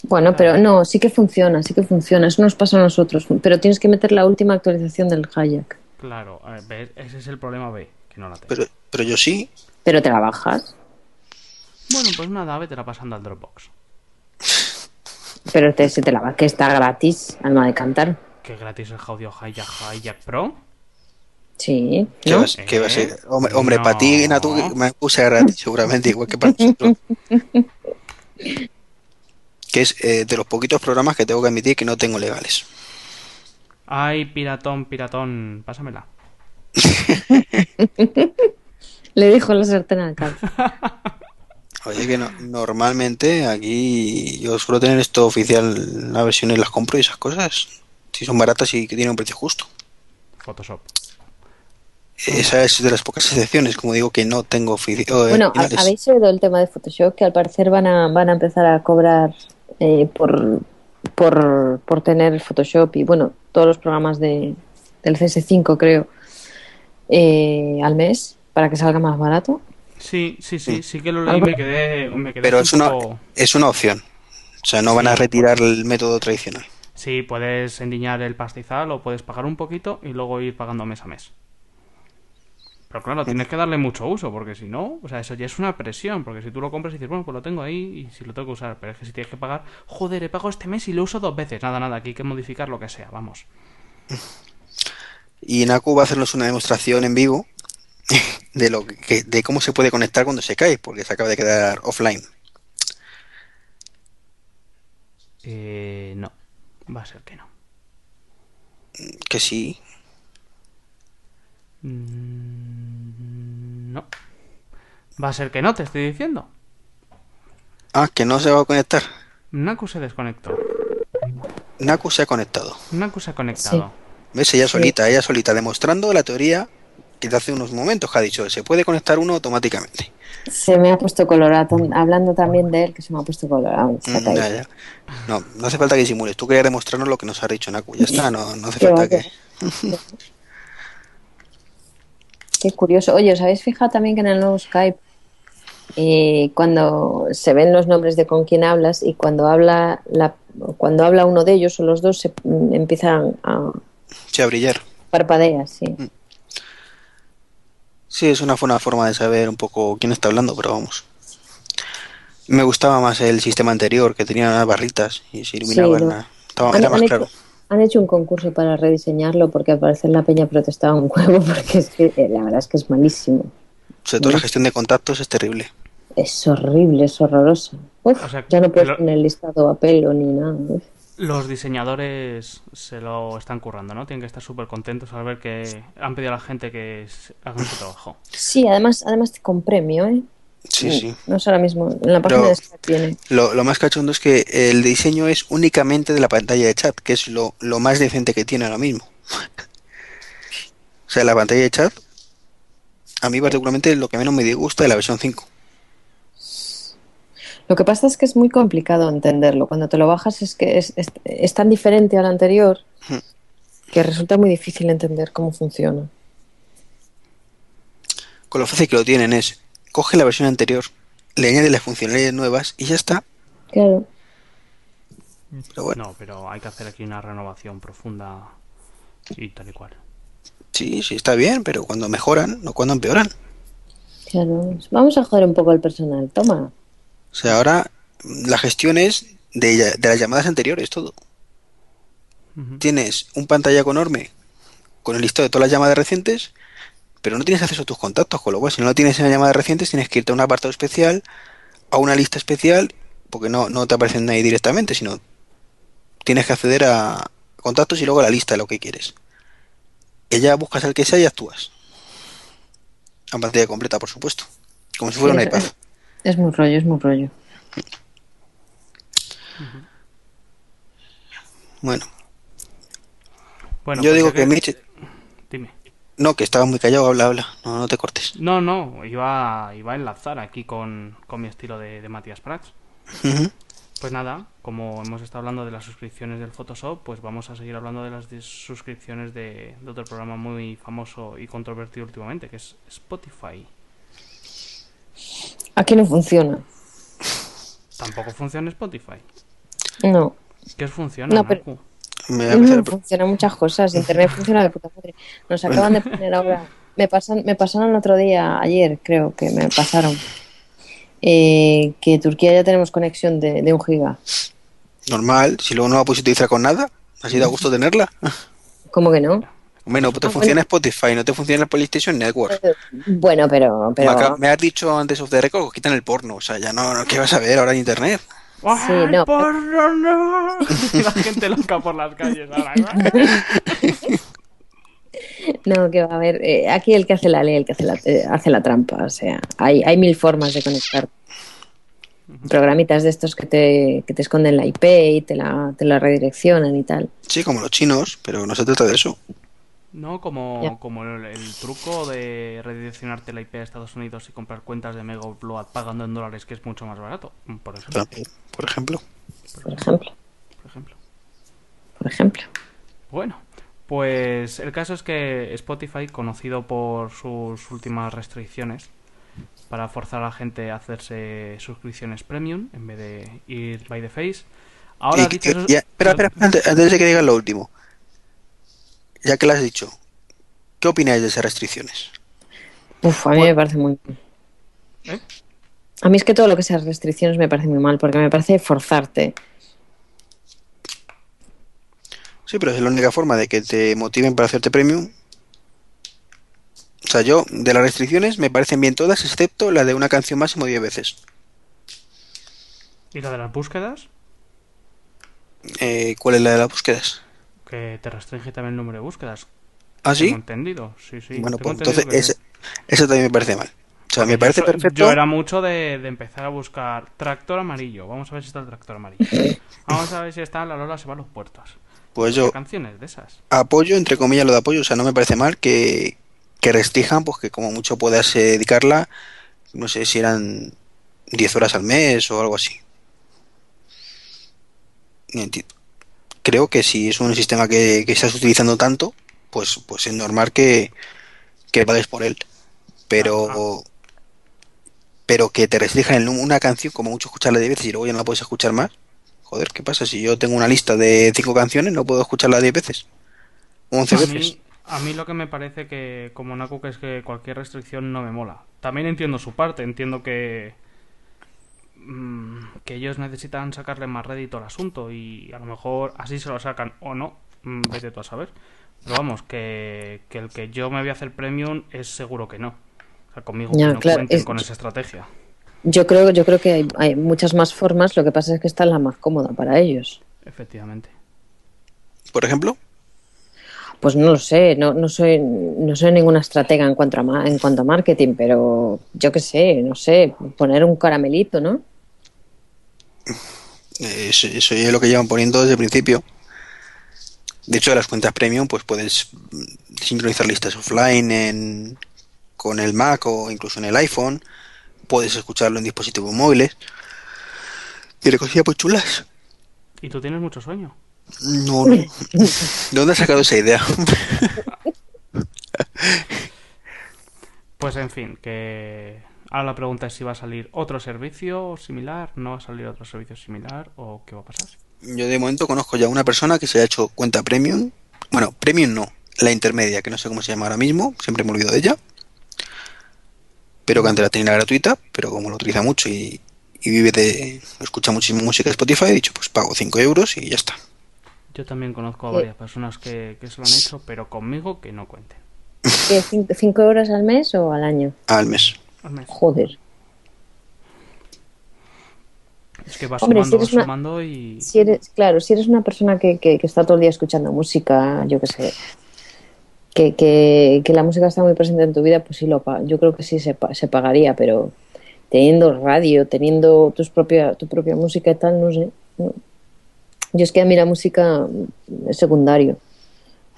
Bueno, pero no, sí que funciona, sí que funciona. Eso nos pasa a nosotros. Pero tienes que meter la última actualización del Hayak. Claro, a ver, ¿ves? ese es el problema B, que no la tengo. Pero, pero yo sí. Pero te la bajas. Bueno, pues nada, vete la pasando al Dropbox. Pero te, se te la va, que está gratis, alma de cantar. Que gratis el audio hijack, hijack Pro. Sí, ¿Qué, ¿no? va, qué va a ser? Hombre, hombre No. para ti, Natu, me puse gratis, seguramente, igual que para nosotros. Que es eh, de los poquitos programas que tengo que admitir que no tengo legales. Ay, piratón, piratón, pásamela. Le dijo la sartén al caldo. Oye, que no- normalmente aquí yo suelo tener esto oficial, las versiones las compro y esas cosas. Si son baratas y que tienen un precio justo. Photoshop. Esa es de las pocas excepciones, como digo, que no tengo ofici- o, eh, Bueno, ¿ha- originales. ¿habéis oído el tema de Photoshop? Que al parecer van a, van a empezar a cobrar eh, por, por, por tener Photoshop y, bueno, todos los programas de, del CS5, creo, eh, al mes para que salga más barato. Sí, sí, sí, sí que lo leí me quedé, me quedé Pero es un una, es una opción. O sea, no van a retirar el método tradicional. Sí, puedes endiñar el pastizal o puedes pagar un poquito y luego ir pagando mes a mes. Pero claro, tienes que darle mucho uso, porque si no, o sea, eso ya es una presión, porque si tú lo compras y dices, bueno, pues lo tengo ahí y si lo tengo que usar, pero es que si tienes que pagar, joder, he pagado este mes y lo uso dos veces, nada, nada, aquí hay que modificar lo que sea, vamos. Y Naku va a hacernos una demostración en vivo de lo que, de cómo se puede conectar cuando se cae, porque se acaba de quedar offline. Eh, no, va a ser que no. Que sí. Mm, No. Va a ser que no, te estoy diciendo. Ah, que no se va a conectar. Naku se desconectó. Naku se ha conectado. Naku se ha conectado. ¿Ves? Ella solita, ella solita, demostrando la teoría que hace unos momentos que ha dicho, se puede conectar uno automáticamente. Se me ha puesto colorado. Hablando también de él, que se me ha puesto colorado. Mm, caído. ya, ya. No, no hace falta que disimules. Tú querías demostrarnos lo que nos ha dicho Naku. Ya está, no, no hace Qué falta que... Qué curioso. Oye, ¿os habéis fijado también que en el nuevo Skype, eh, cuando se ven los nombres de con quién hablas y cuando habla la, cuando habla uno de ellos o los dos se mm, empiezan a Sí, a brillar. parpadear, sí. Sí, es una buena forma de saber un poco quién está hablando, pero vamos. Me gustaba más el sistema anterior, que tenía unas barritas y se iluminaban. Sí, lo- la- estaba- Han, era más han claro. hecho, han hecho un concurso para rediseñarlo porque al parecer la peña protestaba un huevo porque es que eh, la verdad es que es malísimo. Sobre todo la gestión de contactos es terrible. Es horrible, es horroroso. Uf, O sea, ya no puedes lo- poner listado a pelo ni nada. Uf. Los diseñadores se lo están currando, ¿no? Tienen que estar súper contentos al ver que han pedido a la gente que hagan su trabajo. Sí, además, además con premio, ¿eh? Sí, sí. No sé ahora mismo, en la página Pero- de viene. Lo, lo más cachondo es que el diseño es únicamente de la pantalla de chat, que es lo, lo más decente que tiene ahora mismo. o sea, la pantalla de chat, a mí particularmente lo que menos me disgusta de la versión 5. Lo que pasa es que es muy complicado entenderlo. Cuando te lo bajas es que es, es- es tan diferente al anterior Hmm. que resulta muy difícil entender cómo funciona. Con lo fácil que lo tienen es, coge la versión anterior, le añade las funcionalidades nuevas y ya está. Claro. Pero bueno, No, pero hay que hacer aquí una renovación profunda y tal y cual. sí, sí está bien, pero cuando mejoran, no cuando empeoran. Claro. Vamos a joder un poco al personal. Toma. O sea, ahora la gestión es de, de las llamadas anteriores, todo. Tienes un pantallazo enorme con el listado de todas las llamadas recientes, pero no tienes acceso a tus contactos, con lo cual si no lo tienes en las llamadas recientes tienes que irte a un apartado especial, a una lista especial, porque no, no te aparecen ahí directamente, sino tienes que acceder a contactos y luego a la lista de lo que quieres. Ya buscas el que sea y actúas. A pantalla completa, por supuesto. Como si fuera un iPad. Es, muy rollo, es muy rollo. Bueno, Bueno, yo pues digo ya que Mitch... Dime. No, que estaba muy callado, habla, habla. No, no te cortes. No, no, iba, iba a enlazar aquí con, con mi estilo de, de Matías Prats. Pues nada, como hemos estado hablando de las suscripciones del Photoshop, pues vamos a seguir hablando de las suscripciones de, de otro programa muy famoso y controvertido últimamente, que es Spotify. Aquí no funciona. Tampoco funciona Spotify. No. ¿Qué funciona? No, pero-? Me va a empezar No el pro- funciona muchas cosas. Internet funciona de puta madre. Nos acaban de poner ahora. Me pasan, me pasaron el otro día, ayer creo que me pasaron, eh, que Turquía ya tenemos conexión de, de un giga. Normal, si luego no la puedes utilizar con nada, así da gusto tenerla. ¿Cómo que no? Bueno, pues te Ah, funciona Spotify, no te funciona el PlayStation Network. Bueno, pero, Me, pero acab- me has dicho antes of the record que quitan el porno, o sea, ya no, no ¿qué vas a ver ahora en internet? ¡Ay, no. porno, no! La gente loca por las calles ahora. no, que va a haber. eh, aquí el que hace la ley, el que hace la, eh, hace la trampa. O sea, hay, hay mil formas de conectar. Programitas de estos que te, que te esconden la IP y te la, te la redireccionan y tal. Sí, como los chinos, pero no se trata de eso. No, como, como el, el truco de redireccionarte la IP a Estados Unidos y comprar cuentas de Mega Upload pagando en dólares, que es mucho más barato, por ejemplo. Por ejemplo. Por ejemplo. Por ejemplo. Por ejemplo. Bueno, pues el caso es que Spotify, conocido por sus últimas restricciones para forzar a la gente a hacerse suscripciones premium en vez de ir by the face, ahora Y- ha dicho y- eso- ya- espera, espera, espera, antes, antes de que digas lo último. Ya que lo has dicho, ¿qué opináis de esas restricciones? Uf, a mí me parece muy... ¿Eh? A mí es que todo lo que sea restricciones me parece muy mal, porque me parece forzarte. Sí, pero es la única forma de que te motiven para hacerte premium. O sea, yo, de las restricciones, me parecen bien todas, excepto la de una canción máximo 10 veces. ¿Y la de las búsquedas? Eh, ¿Cuál es la de las búsquedas? Que te restringe también el número de búsquedas. ¿Ah, sí? Tengo entendido. Sí, sí. bueno, pues entonces que- eso también me parece mal. O sea, me Yo parece so- perfecto. Yo era mucho de, de empezar a buscar tractor amarillo. Vamos a ver si está el tractor amarillo. Vamos a ver si está la Lola se va a los puertos. Pues ¿Qué yo canciones de esas? apoyo, entre comillas, lo de apoyo. O sea, no me parece mal que, que restrijan, pues que como mucho puedas eh, dedicarla, no sé si eran 10 horas al mes o algo así. No enti- Creo que si es un sistema que, que estás utilizando tanto, pues, pues es normal que, que pagues por él. Pero, pero que te restrinjan en una canción, como mucho escucharla 10 veces y luego ya no la puedes escuchar más. Joder, ¿qué pasa? Si yo tengo una lista de 5 canciones, no puedo escucharla 10 veces. O 11 A veces. mí, a mí lo que me parece que como Naku que es que cualquier restricción no me mola. También entiendo su parte, entiendo que mm, que ellos necesitan sacarle más rédito al asunto y a lo mejor así se lo sacan o no, mm, vete tú a saber. Pero vamos, que, que el que yo me voy a hacer premium es seguro que no. O sea, conmigo Ya, que no claro, cuenten es- con esa estrategia. Yo creo, yo creo que hay, hay muchas más formas, lo que pasa es que esta es la más cómoda para ellos. Efectivamente. Por ejemplo, Pues no lo sé, no, no soy no soy ninguna estratega en cuanto a ma- en cuanto a marketing, pero yo qué sé, no sé, poner un caramelito, ¿no? Eso, eso es lo que llevan poniendo desde el principio. De hecho, de las cuentas premium, pues puedes sincronizar listas offline en, con el Mac o incluso en el iPhone. Puedes escucharlo en dispositivos móviles. Tiene cosillas pues chulas. ¿Y tú tienes mucho sueño? No, no. ¿De dónde has sacado esa idea? Pues en fin, que ahora la pregunta es si va a salir otro servicio similar, no va a salir otro servicio similar o qué va a pasar. Yo de momento conozco ya una persona que se ha hecho cuenta premium. Bueno, premium no, la intermedia, que no sé cómo se llama ahora mismo, siempre me olvido de ella. Pero que antes la tenía gratuita, pero como lo utiliza mucho y, y vive de. escucha muchísima música de Spotify, he dicho, pues pago 5 euros y ya está. Yo también conozco a varias personas que, que se lo han hecho, pero conmigo que no cuenten. ¿Qué, cin- ¿Cinco euros al mes o al año? Al mes. Joder. Es que vas Hombre, si sumando, una- sumando y... Si eres, claro, si eres una persona que, que- que está todo el día escuchando música, yo qué sé, que, que, que la música está muy presente en tu vida, pues sí lo yo creo que sí se, se pagaría, pero teniendo radio, teniendo tus propia, tu propia música y tal, no sé. no. Yo es que a mí la música es secundario,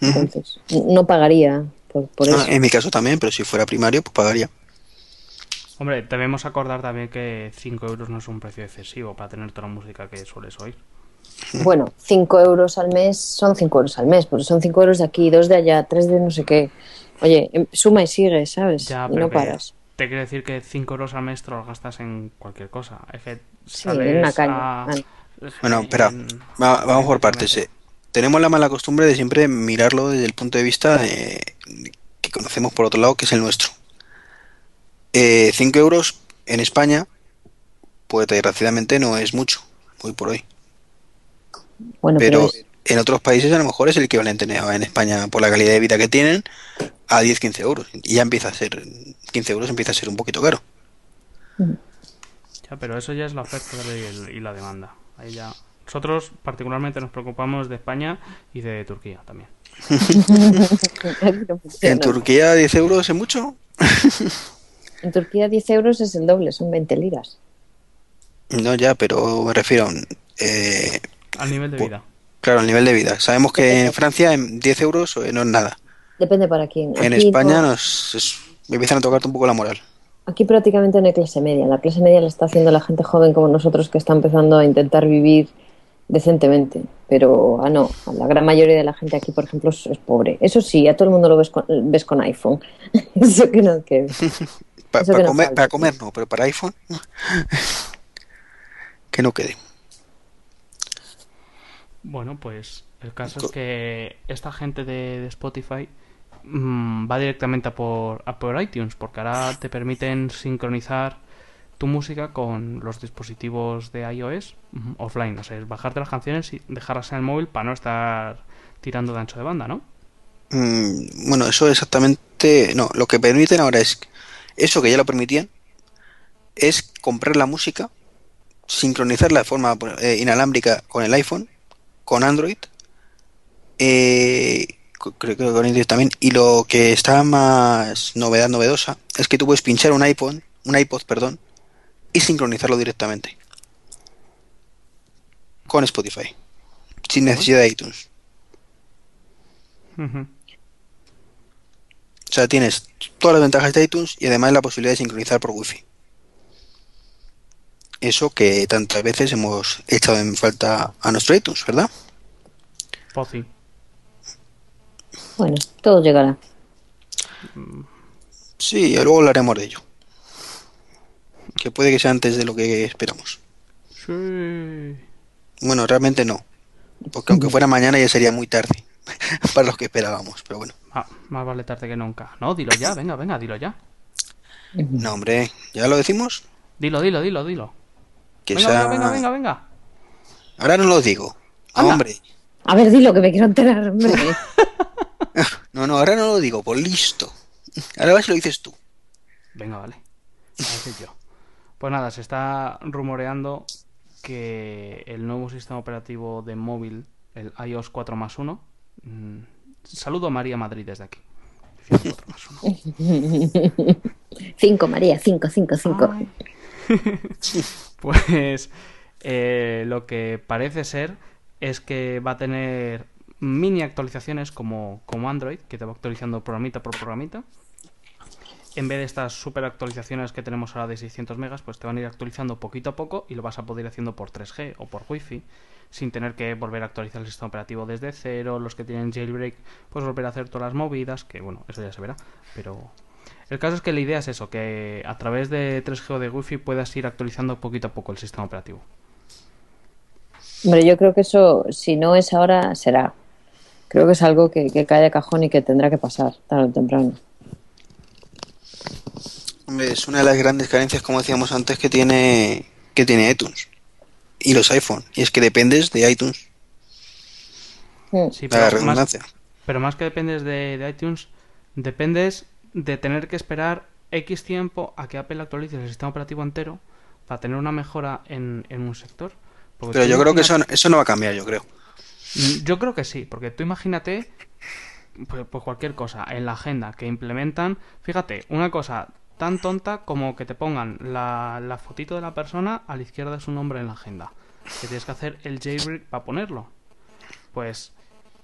entonces no pagaría por, por eso. Ah, en mi caso también, pero si fuera primario, pues pagaría. Hombre, debemos acordar también que 5 euros no es un precio excesivo para tener toda la música que sueles oír. Bueno, 5 euros al mes son 5 euros al mes, porque son 5 euros de aquí, 2 de allá, 3 de no sé qué. Oye, em- suma y sigue, ¿sabes? Ya, y no paras. te quiero decir que 5 euros al mes te los gastas en cualquier cosa. Es que Sí, en una caña. a- Ah, Bueno, espera, va- vamos por partes. eh. Tenemos la mala costumbre de siempre mirarlo desde el punto de vista eh, que conocemos por otro lado, que es el nuestro. 5 euros en España, pues desgraciadamente no es mucho, hoy por hoy. Bueno, pero, Pero es- en otros países a lo mejor es el equivalente en España por la calidad de vida que tienen a 10-15 euros. Y ya empieza a ser, 15 euros empieza a ser un poquito caro. Ya, pero eso ya es la oferta y, el- y la demanda. Ahí ya. Nosotros particularmente nos preocupamos de España y de Turquía también. En Turquía 10 euros es mucho. En Turquía 10 euros es el doble, son 20 liras. No, ya, pero me refiero, eh, Al nivel de Bu- vida. claro, al nivel de vida. Sabemos que en Francia en 10 euros eh, no es nada. Depende para quién. En Aquí España no- nos es- me empiezan a tocarte un poco la moral. Aquí prácticamente no hay clase media. La clase media la está haciendo la gente joven como nosotros que está empezando a intentar vivir decentemente. Pero, ah, no, la gran mayoría de la gente aquí, por ejemplo, es, es pobre. Eso sí, a todo el mundo lo ves con, ves con iPhone. Eso que no, que... Para comer, para comer no, pero para iPhone que no quede. Bueno, pues el caso Co- es que esta gente de, de Spotify mm, va directamente a por, a por iTunes, porque ahora te permiten sincronizar tu música con los dispositivos de iOS offline. O sea, es bajarte las canciones y dejarlas en el móvil para no estar tirando de ancho de banda, ¿no? Mm, bueno, eso exactamente. No, lo que permiten ahora es. Eso que ya lo permitían. Es comprar la música. Sincronizarla de forma eh, inalámbrica con el iPhone. Con Android. eh, creo que con Android también. Y lo que está más novedad novedosa. Es que tú puedes pinchar un iPhone. Un iPod, perdón. Y sincronizarlo directamente. Con Spotify. Sin necesidad de iTunes. O sea, tienes todas las ventajas de iTunes y además la posibilidad de sincronizar por Wi-Fi. Eso que tantas veces hemos echado en falta a nuestro iTunes, ¿verdad? Pozi. Bueno, todo llegará. Sí, luego hablaremos de ello. Que puede que sea antes de lo que esperamos. Sí. Bueno, realmente no. Porque aunque fuera mañana ya sería muy tarde para lo que esperábamos. Pero bueno, Ah, más vale tarde que nunca. No, dilo ya, venga, venga, dilo ya. no, hombre, ¿ya lo decimos? Dilo, dilo, dilo, dilo. Que Venga, sea... venga, venga, venga, venga. Ahora no lo digo. Anda. Hombre, A ver, dilo que me quiero enterar, hombre. no, no, ahora no lo digo, por listo. Ahora vas y lo dices tú. Venga, vale. A decir yo. Pues nada, se está rumoreando que el nuevo sistema operativo de móvil, el iOS 4 más 1. Mm, saludo a María Madrid desde aquí. 4 más 1. Cinco, María, cinco, cinco, cinco. Pues eh, lo que parece ser es que va a tener mini actualizaciones como, como Android, que te va actualizando programita por programita. En vez de estas super actualizaciones que tenemos ahora de 600 megas, pues te van a ir actualizando poquito a poco y lo vas a poder ir haciendo por 3G o por Wi-Fi, sin tener que volver a actualizar el sistema operativo desde cero. Los que tienen jailbreak, pues volver a hacer todas las movidas, que bueno, eso ya se verá, pero el caso es que la idea es eso, que a través de 3G o de Wi-Fi puedas ir actualizando poquito a poco el sistema operativo. Hombre, yo creo que eso, si no es ahora, será. Creo que es algo que, que cae de cajón y que tendrá que pasar tarde o temprano. Hombre, es una de las grandes carencias, como decíamos antes, que tiene que tiene iTunes y los iPhone. Y es que dependes de iTunes, la pero más, redundancia. pero más que dependes de, de iTunes, dependes de tener que esperar X tiempo a que Apple actualice el sistema operativo entero para tener una mejora en, en un sector. Porque Pero yo creo que eso, eso no va a cambiar, yo creo. Yo creo que sí, porque tú imagínate pues, pues cualquier cosa en la agenda que implementan. Fíjate, una cosa tan tonta como que te pongan la, fotito de la persona a la izquierda de su nombre en la agenda. Que tienes que hacer el jailbreak para ponerlo. Pues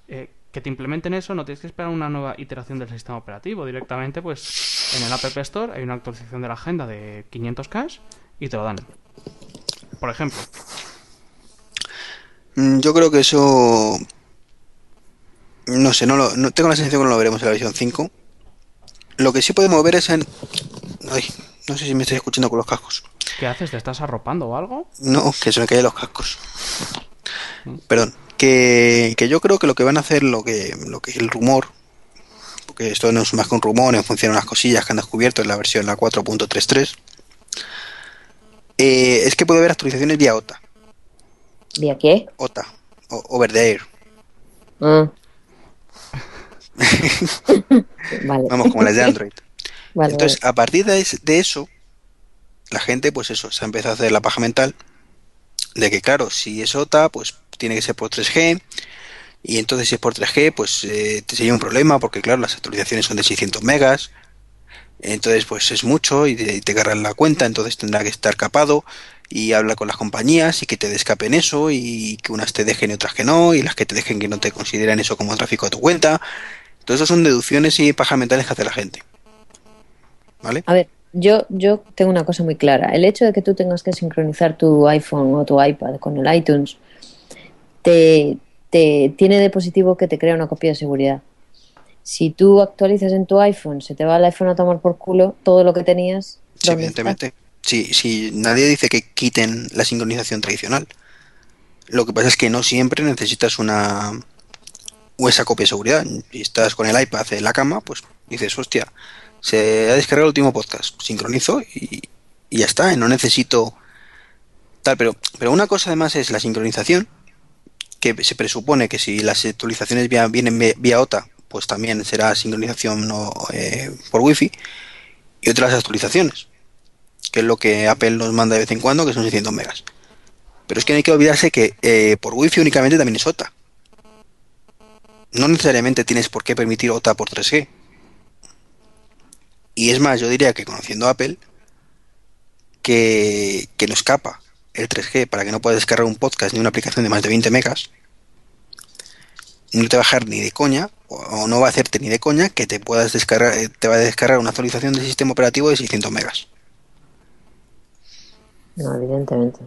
eh, que te implementen eso, no tienes que esperar una nueva iteración del sistema operativo. Directamente, pues en el App Store hay una actualización de la agenda de 500K y te lo dan. Por ejemplo. Mm, Yo creo que eso. No sé, no, lo, no tengo la sensación que no lo veremos en la versión 5. Lo que sí podemos ver es en. Ay, no sé si me estáis escuchando con los cascos. ¿Qué haces? ¿Te estás arropando o algo? No, que se me caen los cascos. Perdón. Que, que yo creo que lo que van a hacer, lo que, lo que el rumor, porque esto no es más que un rumor en función de unas cosillas que han descubierto en la versión la 4.33, eh, es que puede haber actualizaciones vía OTA, ¿Vía qué? OTA, o over the air. Ah. vale. Vamos, como las de Android. Vale, Entonces, a partir de, es- de eso, la gente, pues eso, se ha empezado a hacer la paja mental de que, claro, si es OTA, pues tiene que ser por 3G. Y entonces, si es por 3G, pues eh, te sería un problema, porque, claro, las actualizaciones son de 600 megas. Entonces, pues es mucho y te, te la cuenta, entonces tendrá que estar capado y habla con las compañías y que te descapen eso y que unas te dejen y otras que no, y las que te dejen que no te consideran eso como tráfico a tu cuenta. Todo eso son deducciones y pajas mentales que hace la gente. ¿Vale? A ver, yo, yo tengo una cosa muy clara. El hecho de que tú tengas que sincronizar tu iPhone o tu iPad con el iTunes te, te tiene de positivo que te crea una copia de seguridad. Si tú actualizas en tu iPhone, se te va el iPhone a tomar por culo todo lo que tenías. Sí, ¿dónde está? evidentemente. Sí, sí, nadie dice que quiten la sincronización tradicional. Lo que pasa es que no siempre necesitas una o esa copia de seguridad. Si estás con el iPad en la cama, pues dices, hostia, se ha descargado el último podcast, sincronizo y, ya está, no necesito tal, pero, pero una cosa además es la sincronización, que se presupone que si las actualizaciones vienen vía, vía OTA, pues también será sincronización no, eh, por Wi-Fi, y otras actualizaciones, que es lo que Apple nos manda de vez en cuando, que son 600 megas. Pero es que no hay que olvidarse que eh, por Wi-Fi únicamente también es OTA. No necesariamente tienes por qué permitir OTA por 3G. Y es más, yo diría que conociendo a Apple, que, que no escapa el 3G para que no puedas descargar un podcast ni una aplicación de más de 20 megas, no te va a bajar ni de coña, o, o no va a hacerte ni de coña que te puedas descargar, eh, te va a descargar una actualización del sistema operativo de 600 megas. No, evidentemente.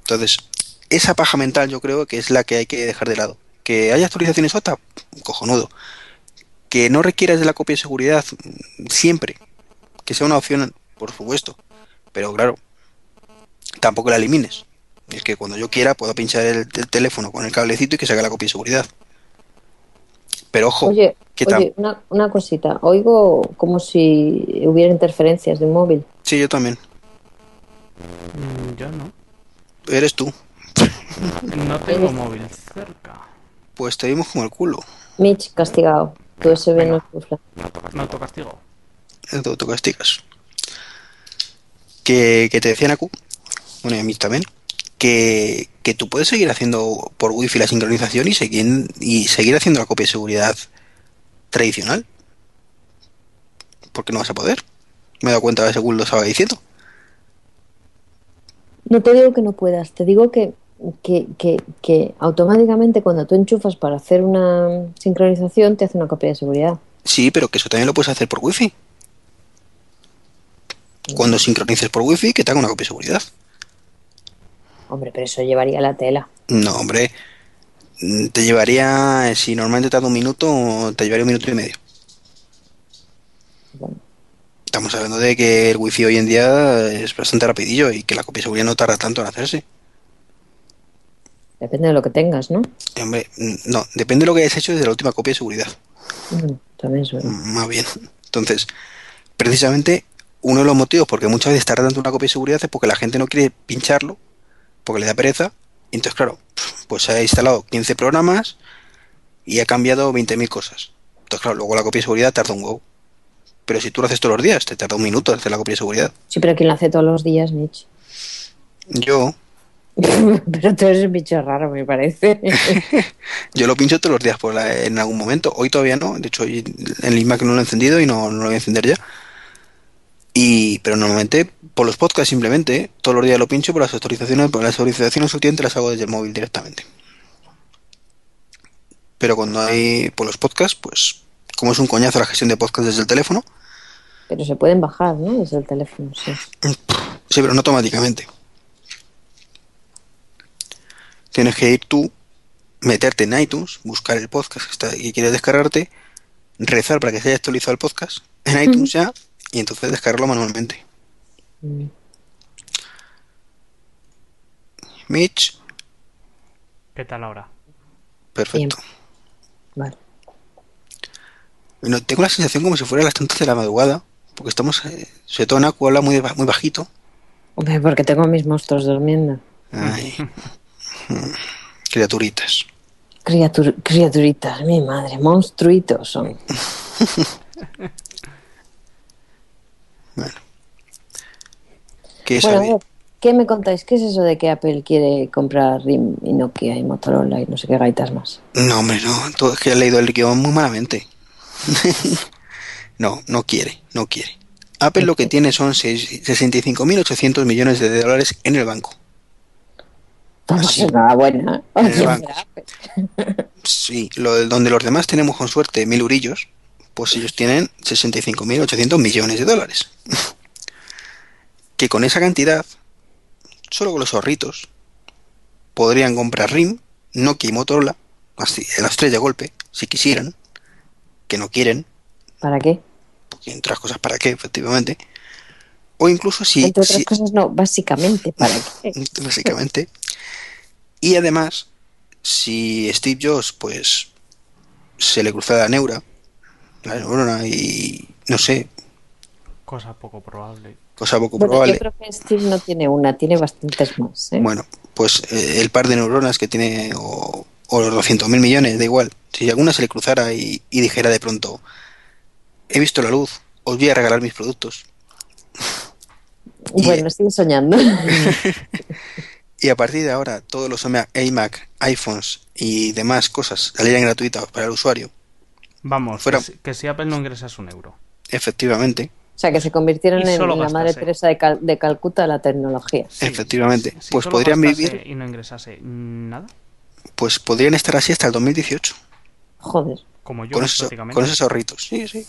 Entonces, esa paja mental yo creo que es la que hay que dejar de lado. Que haya actualizaciones OTA, cojonudo. Que no requieras de la copia de seguridad siempre. Que sea una opción, por supuesto. Pero claro, tampoco la elimines. Es que cuando yo quiera puedo pinchar el, el teléfono con el cablecito y que se haga la copia de seguridad. Pero ojo, Oye, ¿qué tal? oye una, una cosita. Oigo como si hubiera interferencias de un móvil. Sí, yo también. Mm, Yo no. Eres tú. No tengo móvil cerca. Pues te vimos como el culo. Mitch, castigado. Tu USB no Venga. sufla. Me auto- Me autocastigo. te autocastigas. Que, que te decían Aku, bueno y a mí también, que, que tú puedes seguir haciendo por wifi la sincronización y seguir, y seguir haciendo la copia de seguridad tradicional. Porque no vas a poder. Me he dado cuenta de según lo estaba diciendo. No te digo que no puedas, te digo que, que, que, que automáticamente cuando tú enchufas para hacer una sincronización te hace una copia de seguridad. Sí, pero que eso también lo puedes hacer por wifi. Cuando sincronices por wifi, que te haga una copia de seguridad. Hombre, pero eso llevaría la tela. No, hombre. Mm, Te llevaría, si normalmente tarda un minuto, te llevaría un minuto y medio. Bueno, Estamos hablando de que el wifi hoy en día es bastante rapidillo y que la copia de seguridad no tarda tanto en hacerse. Depende de lo que tengas, ¿no? Hombre, mm, no, depende de lo que hayas hecho desde la última copia de seguridad. Bueno, también es verdad. Mm, Más bien. Entonces, precisamente uno de los motivos porque muchas veces tarda tanto una copia de seguridad es porque la gente no quiere pincharlo, porque le da pereza. Y entonces, claro, pues se ha instalado 15 programas y ha cambiado 20.000 cosas. Entonces, claro, luego la copia de seguridad tarda un huevo. Pero si tú lo haces todos los días, te tarda un minuto hacer la copia de seguridad. Sí, pero quien lo hace todos los días, Mitch. Yo, pero tú eres un bicho raro, me parece. Yo lo pincho todos los días por la- en algún momento. Hoy todavía no. De hecho, hoy el iMac no lo he encendido y no, no lo voy a encender ya. Y, pero normalmente por los podcasts simplemente, todos los días lo pincho por las autorizaciones, por las autorizaciones últimamente las hago desde el móvil directamente. Pero cuando hay por los podcasts, pues como es un coñazo la gestión de podcasts desde el teléfono, pero se pueden bajar, ¿no? Desde el teléfono, sí. sí, pero no automáticamente. Tienes que ir tú, meterte en iTunes, buscar el podcast que, está, que quieres descargarte, rezar para que se haya actualizado el podcast en iTunes ya, y entonces descargarlo manualmente. Mm. Mitch, ¿Qué tal ahora? perfecto. Vale. Bueno, tengo la sensación como si fuera las tantas de la madrugada, porque estamos, eh, sobre todo Naku habla muy, muy bajito. Hombre, porque tengo a mis monstruos durmiendo. Ay, criaturitas. Criatur- criaturitas, mi madre, monstruitos son. ¿Qué Bueno, sabe? ver, ¿qué me contáis? ¿Qué es eso de que Apple quiere comprar RIM y Nokia y Motorola y no sé qué gaitas más? No, hombre, no. Todo es que he leído el guion muy malamente. no, no quiere, no quiere. Apple lo que tiene son seis- 65.800 millones de dólares en el banco. Pues Así. enhorabuena. Sí, lo, de- donde los demás tenemos con suerte mil urillos, pues ellos tienen 65.800 millones de dólares. que con esa cantidad, solo con los ahorritos, podrían comprar RIM, Nokia y Motorola, así, las tres de golpe, si quisieran, que no quieren, ¿Para qué? porque entre otras cosas, ¿para qué? Efectivamente. O incluso si, Entre otras si- cosas, no, básicamente, ¿para qué? básicamente. Y además, si Steve Jobs, pues, se le cruza la neura, la neurona, y no sé, Cosa poco probable. cosa poco Bueno, probable. yo creo que Steve no tiene una, tiene bastantes más. ¿eh? Bueno, pues eh, el par de neuronas que tiene, o, o los 200.000 millones, da igual. Si alguna se le cruzara y, y dijera de pronto, he visto la luz, os voy a regalar mis productos. y- Bueno, sigue soñando. Y a partir de ahora, todos los iMac, iMac, iPhones y demás cosas salieran gratuitas para el usuario, Vamos, Fuera- que, si, que si Apple no ingresas un euro. efectivamente, O sea, que se convirtieron en, la madre Teresa de, Cal- de Calcuta de la tecnología. Sí, Efectivamente. si- si Pues solo podrían vivir- Y no ingresase nada, pues podrían estar así hasta el 2018, Joder. como yo con esos, prácticamente. con esos ahorritos. Sí, sí.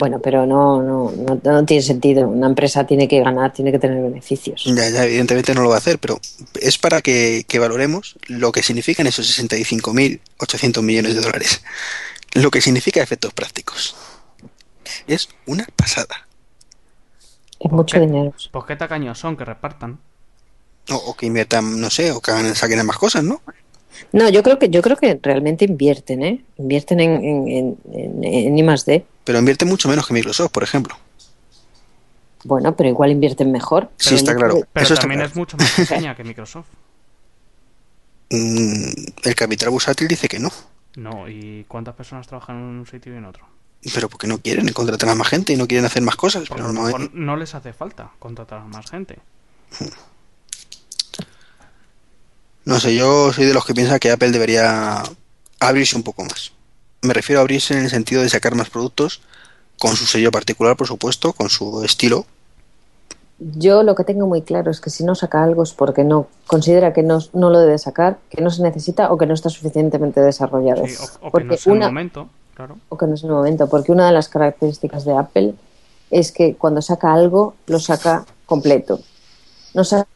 Bueno, pero no, no, no, no tiene sentido. Una empresa tiene que ganar, tiene que tener beneficios. Ya, ya, evidentemente no lo va a hacer, pero es para que, que valoremos lo que significan esos 65.800 millones de dólares. Lo que significa efectos prácticos. Es una pasada. Es mucho ¿Qué? dinero. Pues qué tacaños son que repartan. O, o que inviertan, no sé, o que hagan, saquen más cosas, ¿no? No, yo creo que yo creo que realmente invierten, ¿eh? Invierten en, en, en, en, en I más D. Pero invierten mucho menos que Microsoft, por ejemplo. Bueno, pero igual invierten mejor. Sí, está claro. Pero Eso está también claro. es mucho más pequeña que Microsoft. Mm, el capital bursátil dice que no. No, ¿y cuántas personas trabajan en un sitio y en otro? Pero porque no quieren contratar a más gente y no quieren hacer más cosas. Pero no, les hace falta contratar a más gente. no sé, yo soy de los que piensa que Apple debería abrirse un poco más. Me refiero a abrirse en el sentido de sacar más productos con su sello particular, por supuesto, con su estilo. Yo lo que tengo muy claro es que si no saca algo es porque no considera que no, no lo debe sacar, que no se necesita o que no está suficientemente desarrollado. Sí, o, o que Porque no es el momento, claro. o que no es el momento, porque una de las características de Apple es que cuando saca algo, lo saca completo. No saca...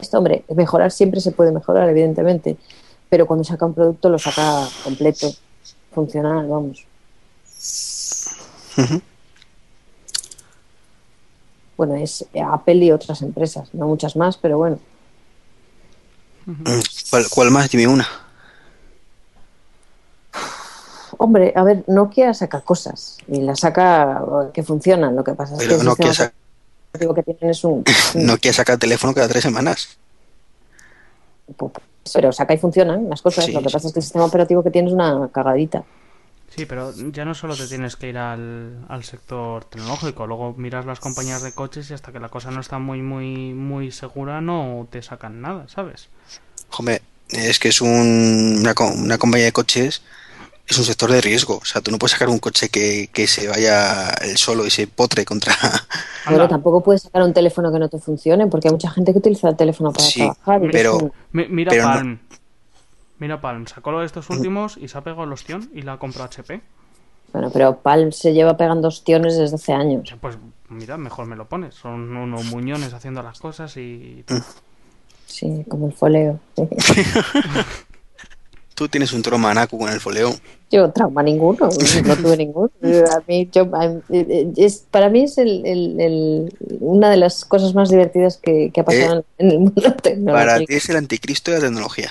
Esto, hombre, mejorar siempre se puede mejorar, evidentemente, pero cuando saca un producto lo saca completo, funcional, vamos. Bueno, es Apple y otras empresas, no muchas más, pero bueno. Mm, ¿Cuál, cuál más? Dime una. Hombre, a ver, Nokia saca cosas y las saca que funcionan. Lo que pasa es que Nokia sistema sa- operativo que tienen es un, un- Nokia saca el teléfono cada tres semanas. Pero saca y funcionan las cosas. Sí, lo que sí. pasa es que el sistema operativo que tiene es una cagadita. Sí, pero ya no solo te tienes que ir al, al sector tecnológico, luego miras las compañías de coches y hasta que la cosa no está muy, muy, muy segura no te sacan nada, ¿sabes? Hombre, es que es un- una, una compañía de coches, es un sector de riesgo. O sea, tú no puedes sacar un coche que, que se vaya el solo y se potre contra... Bueno, Anda, tampoco puedes sacar un teléfono que no te funcione porque hay mucha gente que utiliza el teléfono para Sí, trabajar. pero- un- mira pero no- Palm. Mira Palm, sacó lo de estos últimos y se ha pegado el ostión y la compró HP. Bueno, pero Palm se lleva pegando ostiones desde hace años. Pues mira, mejor me lo pones. Son unos muñones haciendo las cosas y... Sí, como el foleo. Tú tienes un trauma anacu con el foleo. Yo trauma ninguno, no tuve ninguno. A mí, yo, a- es, para mí es el, el- el- una de las cosas más divertidas que, que ha pasado en el mundo Para tecnológico. ti es el anticristo de la tecnología.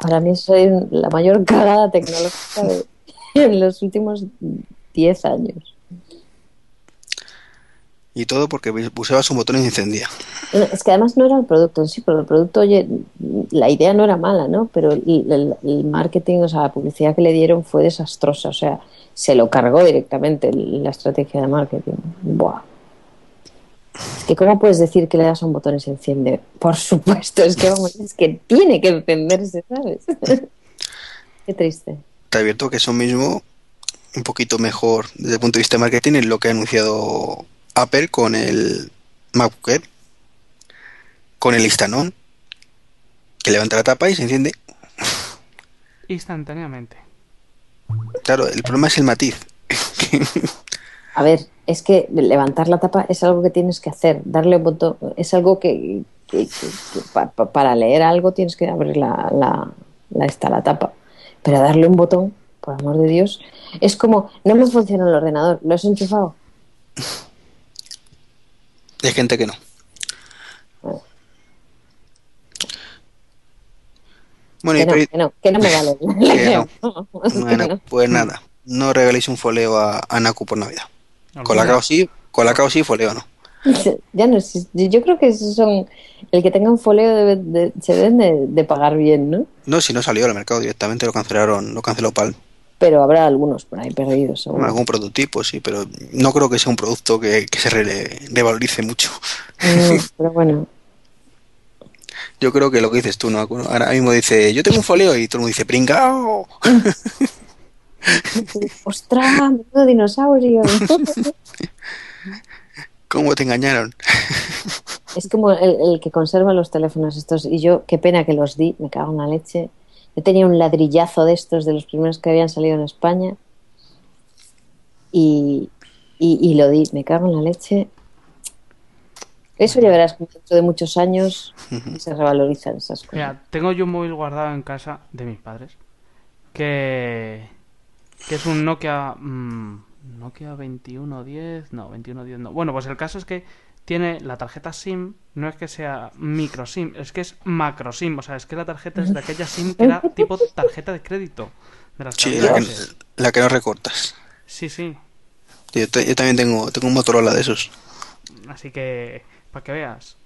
Para mí soy la mayor cagada tecnológica de- en los últimos 10 años. Y todo porque pulsabas un botón y se encendía. Bueno, Es que además no era el producto en sí, pero el producto, oye, la idea no era mala, ¿no? Pero el, el- el marketing, o sea, la publicidad que le dieron fue desastrosa, o sea, se lo cargó directamente la estrategia de marketing. Buah. Es que ¿cómo puedes decir que le das a un botón y se enciende? Por supuesto, es que vamos, es que tiene que encenderse, ¿sabes? Qué triste. Te advierto que eso mismo, un poquito mejor desde el punto de vista de marketing, es lo que ha anunciado Apple con el MacBook Air, con el Instanon, que levanta la tapa y se enciende. Instantáneamente. Claro, el problema es el matiz. A ver, es que levantar la tapa es algo que tienes que hacer, darle un botón, es algo que, que- que- que pa- pa- para leer algo tienes que abrir la, la, la, esta, la tapa, pero darle un botón, por amor de Dios, es como, no me funciona el ordenador, lo has enchufado. Hay gente que no. Bueno, Que y no, pero- que no, que no me vale. Que no. Que bueno, no. pues nada. No regaléis un foleo a, a Naku por Navidad. Colacao sí, colacao sí, foleo no. Ya no existe. Yo creo que esos son. El que tenga un folio debe de- se deben de, de pagar bien, ¿no? No, si no salió al mercado directamente, lo cancelaron, lo canceló Palm. Pero habrá algunos por ahí perdidos, seguro. Algún prototipo, sí, pero no creo que sea un producto que, que se re- revalorice mucho. Pero bueno, Yo creo que lo que dices tú, ¿no? Ahora mismo dice, yo tengo un foleo y todo el mundo dice, pringao. ¡ostras! ¡Menudo dinosaurio! ¿Cómo te engañaron? Es como el, el que conserva los teléfonos estos. Y yo, qué pena que los di, me cago en la leche. Yo tenía un ladrillazo de estos, de los primeros que habían salido en España. Y, y, y lo di, me cago en la leche. Eso ya verás, como dentro de muchos años se revalorizan esas cosas. Mira, tengo yo un móvil guardado en casa de mis padres que, que es un Nokia mm, Nokia 2110, no, 2110 no. Bueno, pues el caso es que tiene la tarjeta SIM, no es que sea micro SIM, es que es macro SIM, o sea, es que la tarjeta es de aquella SIM que era tipo tarjeta de crédito. De las Sí, la que, la que no recortas. Sí, sí. Yo, te- yo también tengo, tengo un Motorola de esos. Así que, para que veas.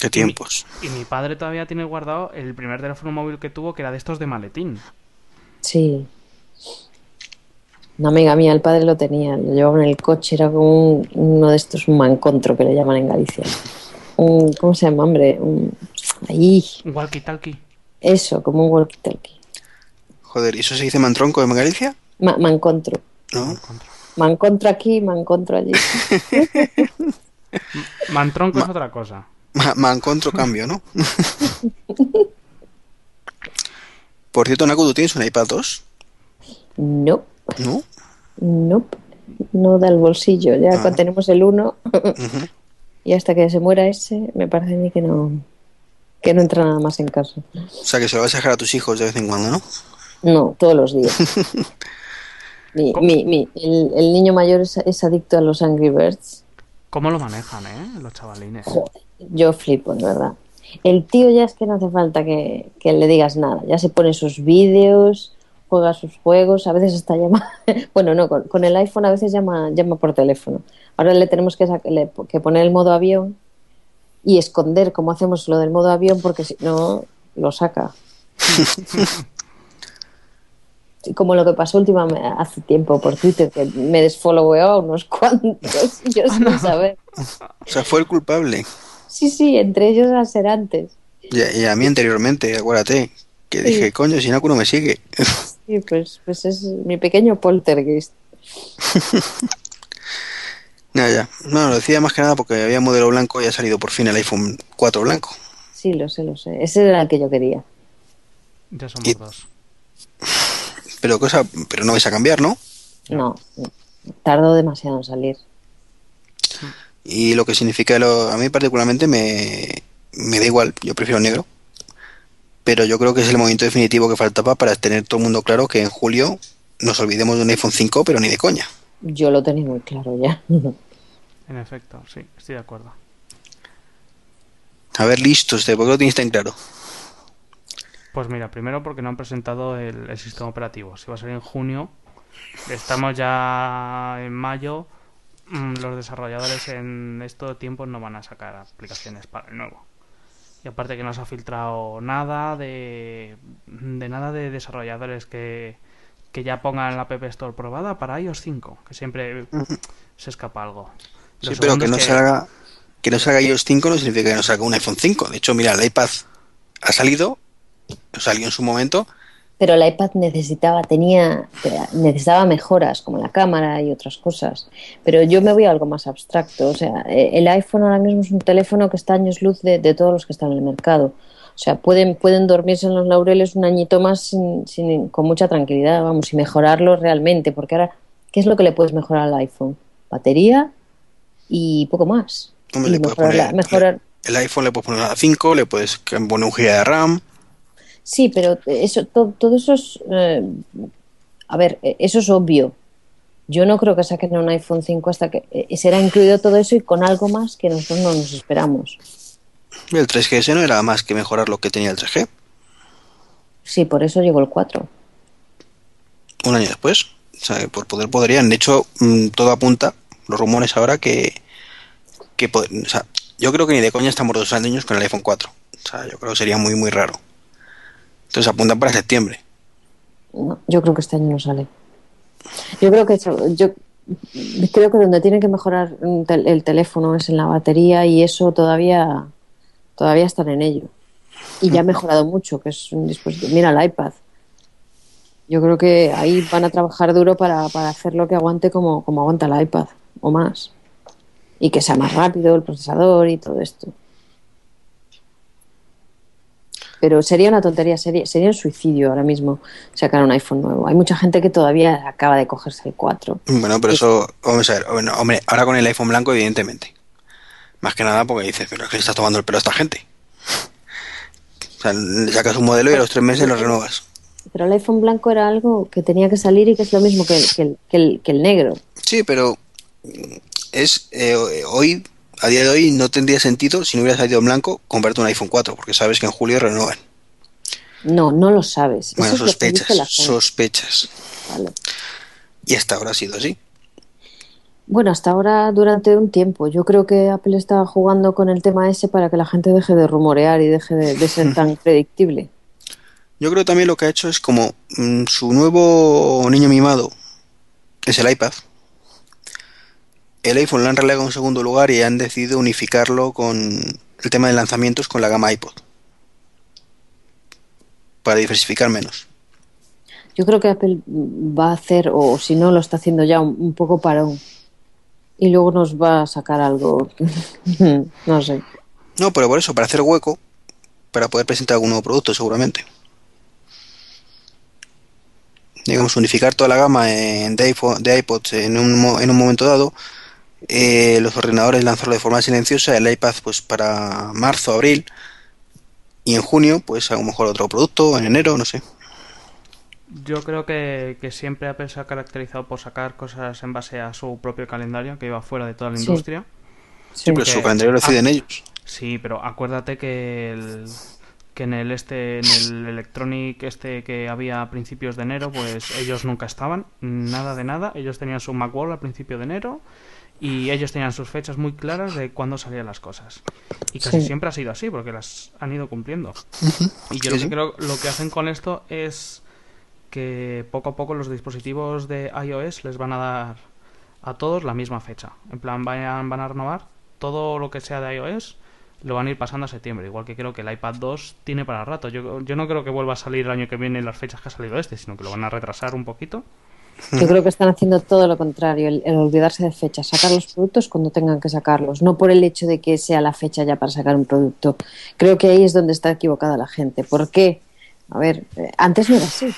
Qué tiempos. Y mi padre todavía tiene guardado el primer teléfono móvil que tuvo, que era de estos de maletín. Sí. Una amiga mía, el padre lo tenía, lo llevaba en el coche, era como un- uno de estos, un mancontro que le llaman en Galicia. Un, ¿Cómo se llama, hombre? Un, ahí, Un walkie-talkie. eso, como un walkie-talkie. Joder, ¿y eso se dice mantronco en Galicia? Ma- mancontro. ¿No? Mancontro aquí, mancontro allí. Mantronco es otra cosa. Ma- Mancontro cambio, ¿no? Por cierto, Naku, ¿tú tienes un iPad 2? No, ¿No? no, no da el bolsillo. Ya Ah. cuando tenemos el uno y hasta que se muera ese, me parece a mí que no, que no entra nada más en casa. O sea, que se lo vas a dejar a tus hijos de vez en cuando, ¿no? No, todos los días. Mi, mi- mi- el, el niño mayor es, es adicto a los Angry Birds. ¿Cómo lo manejan, eh? Los chavalines. Joder, yo flipo, de verdad. El tío ya es que no hace falta que, que le digas nada. Ya se pone sus vídeos, juega sus juegos, a veces hasta llama. Bueno, no, con, con el iPhone a veces llama, llama por teléfono. Ahora le tenemos que, le- que poner el modo avión y esconder cómo hacemos lo del modo avión porque si no, lo saca. Como lo que pasó últimamente hace tiempo por Twitter, que me desfolloweó a unos cuantos y yo sin saber. O sea, fue el culpable. Sí, sí, entre ellos a ser antes. Y a, y a mí anteriormente, acuérdate, que dije, coño, si Naku no me sigue. Sí, pues, pues es mi pequeño poltergeist. Ya, ya. No, lo decía más que nada porque había modelo blanco y ha salido por fin el iPhone 4 blanco. Sí, lo sé, lo sé. Ese era el que yo quería. Ya somos Y- dos. Pero cosa, pero no vais a cambiar, ¿no? No, tardó demasiado en salir. Y lo que significa, lo, a mí particularmente me, me da igual, yo prefiero negro. Pero yo creo que es el momento definitivo que faltaba para tener todo el mundo claro que en julio nos olvidemos de un iPhone 5, pero ni de coña. Yo lo tenía muy claro ya. En efecto, sí, estoy de acuerdo. A ver, listos, ¿de por qué lo tenéis tan claro? Pues mira, primero porque no han presentado el, el sistema operativo. Si va a salir en junio, estamos ya en mayo. mm, Los desarrolladores en estos tiempos no van a sacar aplicaciones para el nuevo. Y aparte que no se ha filtrado nada de, de nada de desarrolladores que, que ya pongan la App Store probada para iOS 5, que siempre se escapa algo. Lo Sí, pero que no salga que no salga iOS 5 no significa que no salga un iPhone 5. De hecho, mira, el iPad ha salido, salió en su momento, Pero la iPad necesitaba, tenía, necesitaba mejoras como la cámara y otras cosas. Pero yo me voy a algo más abstracto. O sea, eh, el iPhone ahora mismo es un teléfono que está a años luz de, de todos los que están en el mercado. O sea, pueden, pueden dormirse en los laureles un añito más sin, sin- con mucha tranquilidad, vamos, y mejorarlo realmente. Porque ahora, ¿qué es lo que le puedes mejorar al iPhone? Batería y poco más. Hombre, Y le poner- mejorar, el iPhone le puedes poner a 5, le puedes poner un giga de RAM. Sí, pero eso, to- todo, eso es. eh, a ver, eh, eso es obvio. Yo no creo que saquen un iPhone 5 hasta que eh, será incluido todo eso y con algo más que nosotros no nos esperamos. El 3GS no era más que mejorar lo que tenía el 3G. Sí, por eso llegó el 4. Un año después. O sea, por poder podrían. De hecho, mm, todo apunta, los rumores ahora, que, que o sea, yo creo que ni de coña estamos dos años con el iPhone 4. O sea, yo creo que sería muy, muy raro. Entonces apuntan para septiembre. No, yo creo que este año no sale. Yo creo que yo creo que donde tiene que mejorar el teléfono es en la batería y eso todavía todavía están en ello. Y ya ha mejorado mucho, que es un dispositivo. Mira el iPad. Yo creo que ahí van a trabajar duro para, para hacer lo que aguante como, como aguanta el iPad o más. Y que sea más rápido el procesador y todo esto. Pero sería una tontería, sería, sería un suicidio ahora mismo sacar un iPhone nuevo. Hay mucha gente que todavía acaba de cogerse el 4. Bueno, pero eso, vamos a ver, bueno, hombre, ahora con el iPhone blanco, evidentemente. Más que nada porque dices, pero es que le estás tomando el pelo a esta gente. O sea, sacas un modelo y a los tres meses lo renuevas. Pero el iPhone blanco era algo que tenía que salir y que es lo mismo que el, que el, que el, que el negro. Sí, pero es eh, hoy, a día de hoy, no tendría sentido si no hubiera salido en blanco comprarte un iPhone 4, porque sabes que en julio renuevan. No, no lo sabes. Bueno, Eso es lo que dice sospechas, sospechas. Vale. Y hasta ahora ha sido así. Bueno, hasta ahora durante un tiempo. Yo creo que Apple está jugando con el tema ese para que la gente deje de rumorear y deje de, de ser tan predictible. Yo creo también lo que ha hecho es como mm, su nuevo niño mimado es el iPad. El iPhone lo han relegado en un segundo lugar y han decidido unificarlo con el tema de lanzamientos con la gama iPod. Para diversificar menos. Yo creo que Apple va a hacer, o si no lo está haciendo ya, un, un poco parón. Y luego nos va a sacar algo. no sé. No, pero por eso, para hacer hueco, para poder presentar algún nuevo producto seguramente. Digamos, unificar toda la gama en- de, iPhone, de iPods en un, en un momento dado. Eh, los ordenadores lanzarlo de forma silenciosa, el iPad pues para marzo, abril. Y en junio, pues a lo mejor otro producto, en enero, no sé. Yo creo que, que siempre Apple se ha caracterizado por sacar cosas en base a su propio calendario, que iba fuera de toda la Sí. industria. Sí. Sí, pero su calendario lo deciden ah. ellos. Sí, pero acuérdate que el, que en el este en el Electronic este que había a principios de enero, pues ellos nunca estaban, nada de nada, ellos tenían su Macworld a principio de enero y ellos tenían sus fechas muy claras de cuándo salían las cosas. Y casi Sí. siempre ha sido así porque las han ido cumpliendo. Y yo Sí, lo sí. que creo lo que hacen con esto es que poco a poco los dispositivos de iOS les van a dar a todos la misma fecha. En plan, vayan, van a renovar todo lo que sea de iOS, lo van a ir pasando a septiembre. Igual que creo que el iPad 2 tiene para rato. Yo, yo no creo que vuelva a salir el año que viene en las fechas que ha salido este, sino que lo van a retrasar un poquito. Yo creo que están haciendo todo lo contrario, el, el olvidarse de fechas, sacar los productos cuando tengan que sacarlos, no por el hecho de que sea la fecha ya para sacar un producto. Creo que ahí es donde está equivocada la gente. ¿Por qué? A ver, eh, antes no era así.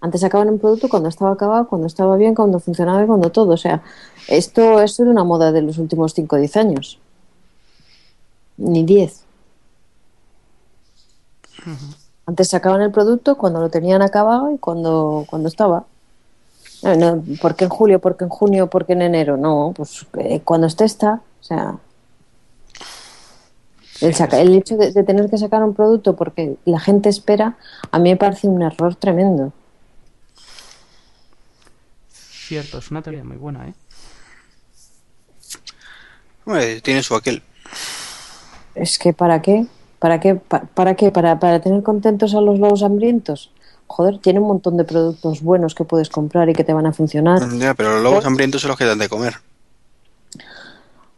Antes sacaban un producto cuando estaba acabado, cuando estaba bien, cuando funcionaba y cuando todo. O sea, esto, era una moda de los últimos 5 o 10 años. Ni 10. Antes sacaban el producto cuando lo tenían acabado y cuando, cuando estaba. No, no, ¿Por qué en julio? ¿Por qué en junio? ¿Por qué en enero? No, pues eh, cuando esté está. O sea, el, saca- el hecho de, de tener que sacar un producto porque la gente espera, a mí me parece un error tremendo. Cierto, es una teoría muy buena, ¿eh? Hombre, tiene su aquel. Es que ¿para qué? ¿Para qué? Pa- ¿Para qué? ¿Para, para tener contentos a los lobos hambrientos? Joder, tiene un montón de productos buenos que puedes comprar y que te van a funcionar. Ya, pero los lobos hambrientos son los que dan de comer.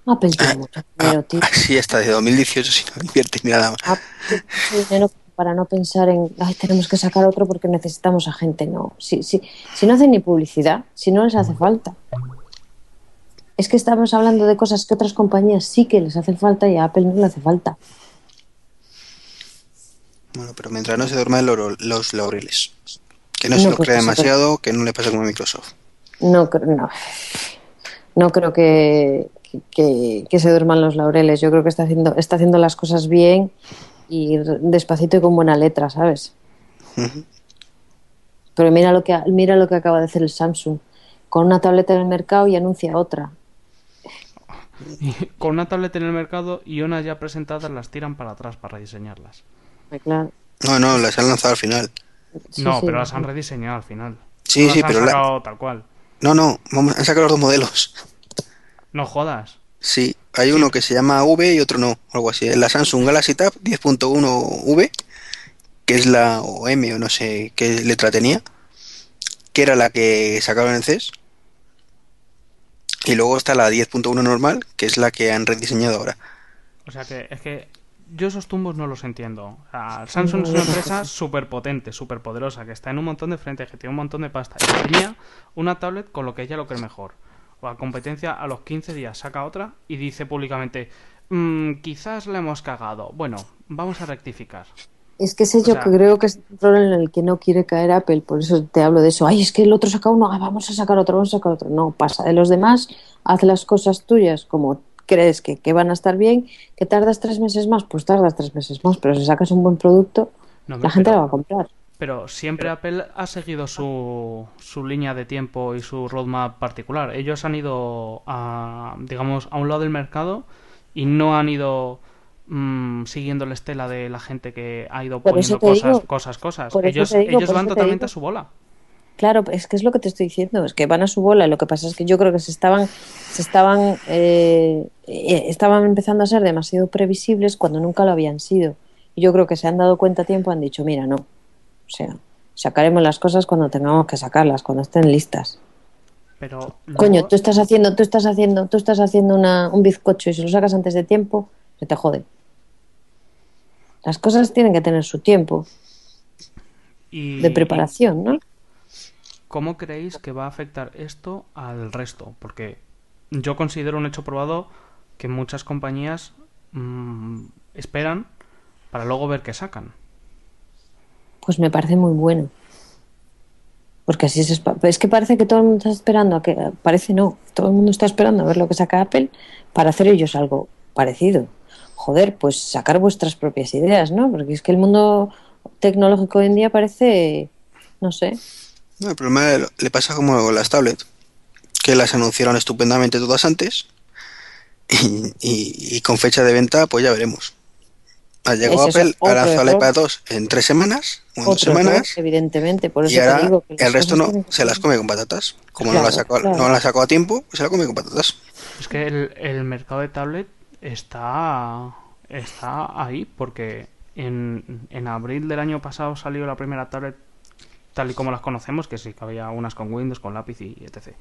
Apple tiene mucho dinero, tío. Así está, de 2018 si no invierte ni nada más. Apple tiene dinero para no pensar en, ay, tenemos que sacar otro porque necesitamos a gente. No, si, si, si no hacen ni publicidad, si no les hace falta. Es que estamos hablando de cosas que otras compañías sí que les hacen falta y a Apple no le hace falta. Bueno, pero mientras no se duerman los, laureles. Que no, se lo pues crea demasiado, que no le pase como a Microsoft. No, no, no creo que, que, que se duerman los laureles. Yo creo que está haciendo, está haciendo las cosas bien y despacito y con buena letra, ¿sabes? Pero mira lo que ha- mira lo que acaba de hacer el Samsung. Con una tableta en el mercado y anuncia otra. Y con una tableta en el mercado y unas ya presentadas las tiran para atrás para rediseñarlas. Claro. No, no, las han lanzado al final. Sí, no, sí, pero las han rediseñado al final. Sí, No las sí, han pero la- sacado tal cual. No, no, vamos, han sacado los dos modelos. No jodas. Sí, hay uno que se llama V y otro no, algo así. La Samsung Galaxy Tab 10.1V, que es la o M o no sé qué letra tenía, que era la que sacaron en CES. Y luego está la 10.1 normal, que es la que han rediseñado ahora. O sea que es que yo esos tumbos no los entiendo. O sea, Samsung es una empresa súper potente, súper poderosa, que está en un montón de frentes, que tiene un montón de pasta. Y tenía una tablet con lo que ella lo cree mejor. O a competencia a los 15 días saca otra y dice públicamente, "Mm, quizás la hemos cagado. Bueno, vamos a rectificar. Es que sé O yo sea- que creo que es un problema en el que no quiere caer Apple, por eso te hablo de eso. Ay, es que el otro saca uno, ah, vamos a sacar otro, vamos a sacar otro. No, pasa de los demás, haz las cosas tuyas como crees que, que van a estar bien, que tardas tres meses más, pues tardas tres meses más, pero si sacas un buen producto, No, la gente pero- la va a comprar. Pero siempre Apple ha seguido su, su línea de tiempo y su roadmap particular. Ellos han ido a, digamos, a un lado del mercado y no han ido mm, siguiendo la estela de la gente que ha ido Por poniendo cosas, digo- cosas, cosas. Ellos, digo, ellos van totalmente digo. a su bola. Claro, es que es lo que te estoy diciendo, es que van a su bola. Lo que pasa es que yo creo que se estaban, se estaban, eh, eh, estaban empezando a ser demasiado previsibles cuando nunca lo habían sido. Y yo creo que se han dado cuenta a tiempo, han dicho, mira, no. O sea, sacaremos las cosas cuando tengamos que sacarlas, cuando estén listas. Pero Coño, tú estás haciendo, tú estás haciendo, tú estás haciendo una, un bizcocho y si lo sacas antes de tiempo, se te jode. Las cosas tienen que tener su tiempo y- de preparación, ¿no? ¿Cómo creéis que va a afectar esto al resto? Porque yo considero un hecho probado que muchas compañías mm, esperan para luego ver qué sacan. Pues me parece muy bueno. Porque así es, es que parece que todo el mundo está esperando a que parece no, todo el mundo está esperando a ver lo que saca Apple para hacer ellos algo parecido. Joder, pues sacar vuestras propias ideas, ¿no? Porque es que el mundo tecnológico hoy en día parece no sé, No, el problema le- pasa como con las tablets, que las anunciaron estupendamente todas antes y, y- y con fecha de venta pues ya veremos. Ha llegado es Apple, ha otro lanzado el error. iPad 2 en tres semanas, o en dos error, semanas, evidentemente, por eso y ahora te digo que las el resto no, tienen se las come con patatas. Como no, la sacó, claro. no la sacó a tiempo, pues se la come con patatas. Es que el, el mercado de tablet está, está ahí porque en, en abril del año pasado salió la primera tablet tal y como las conocemos, que sí que había unas con Windows, con lápiz y etc.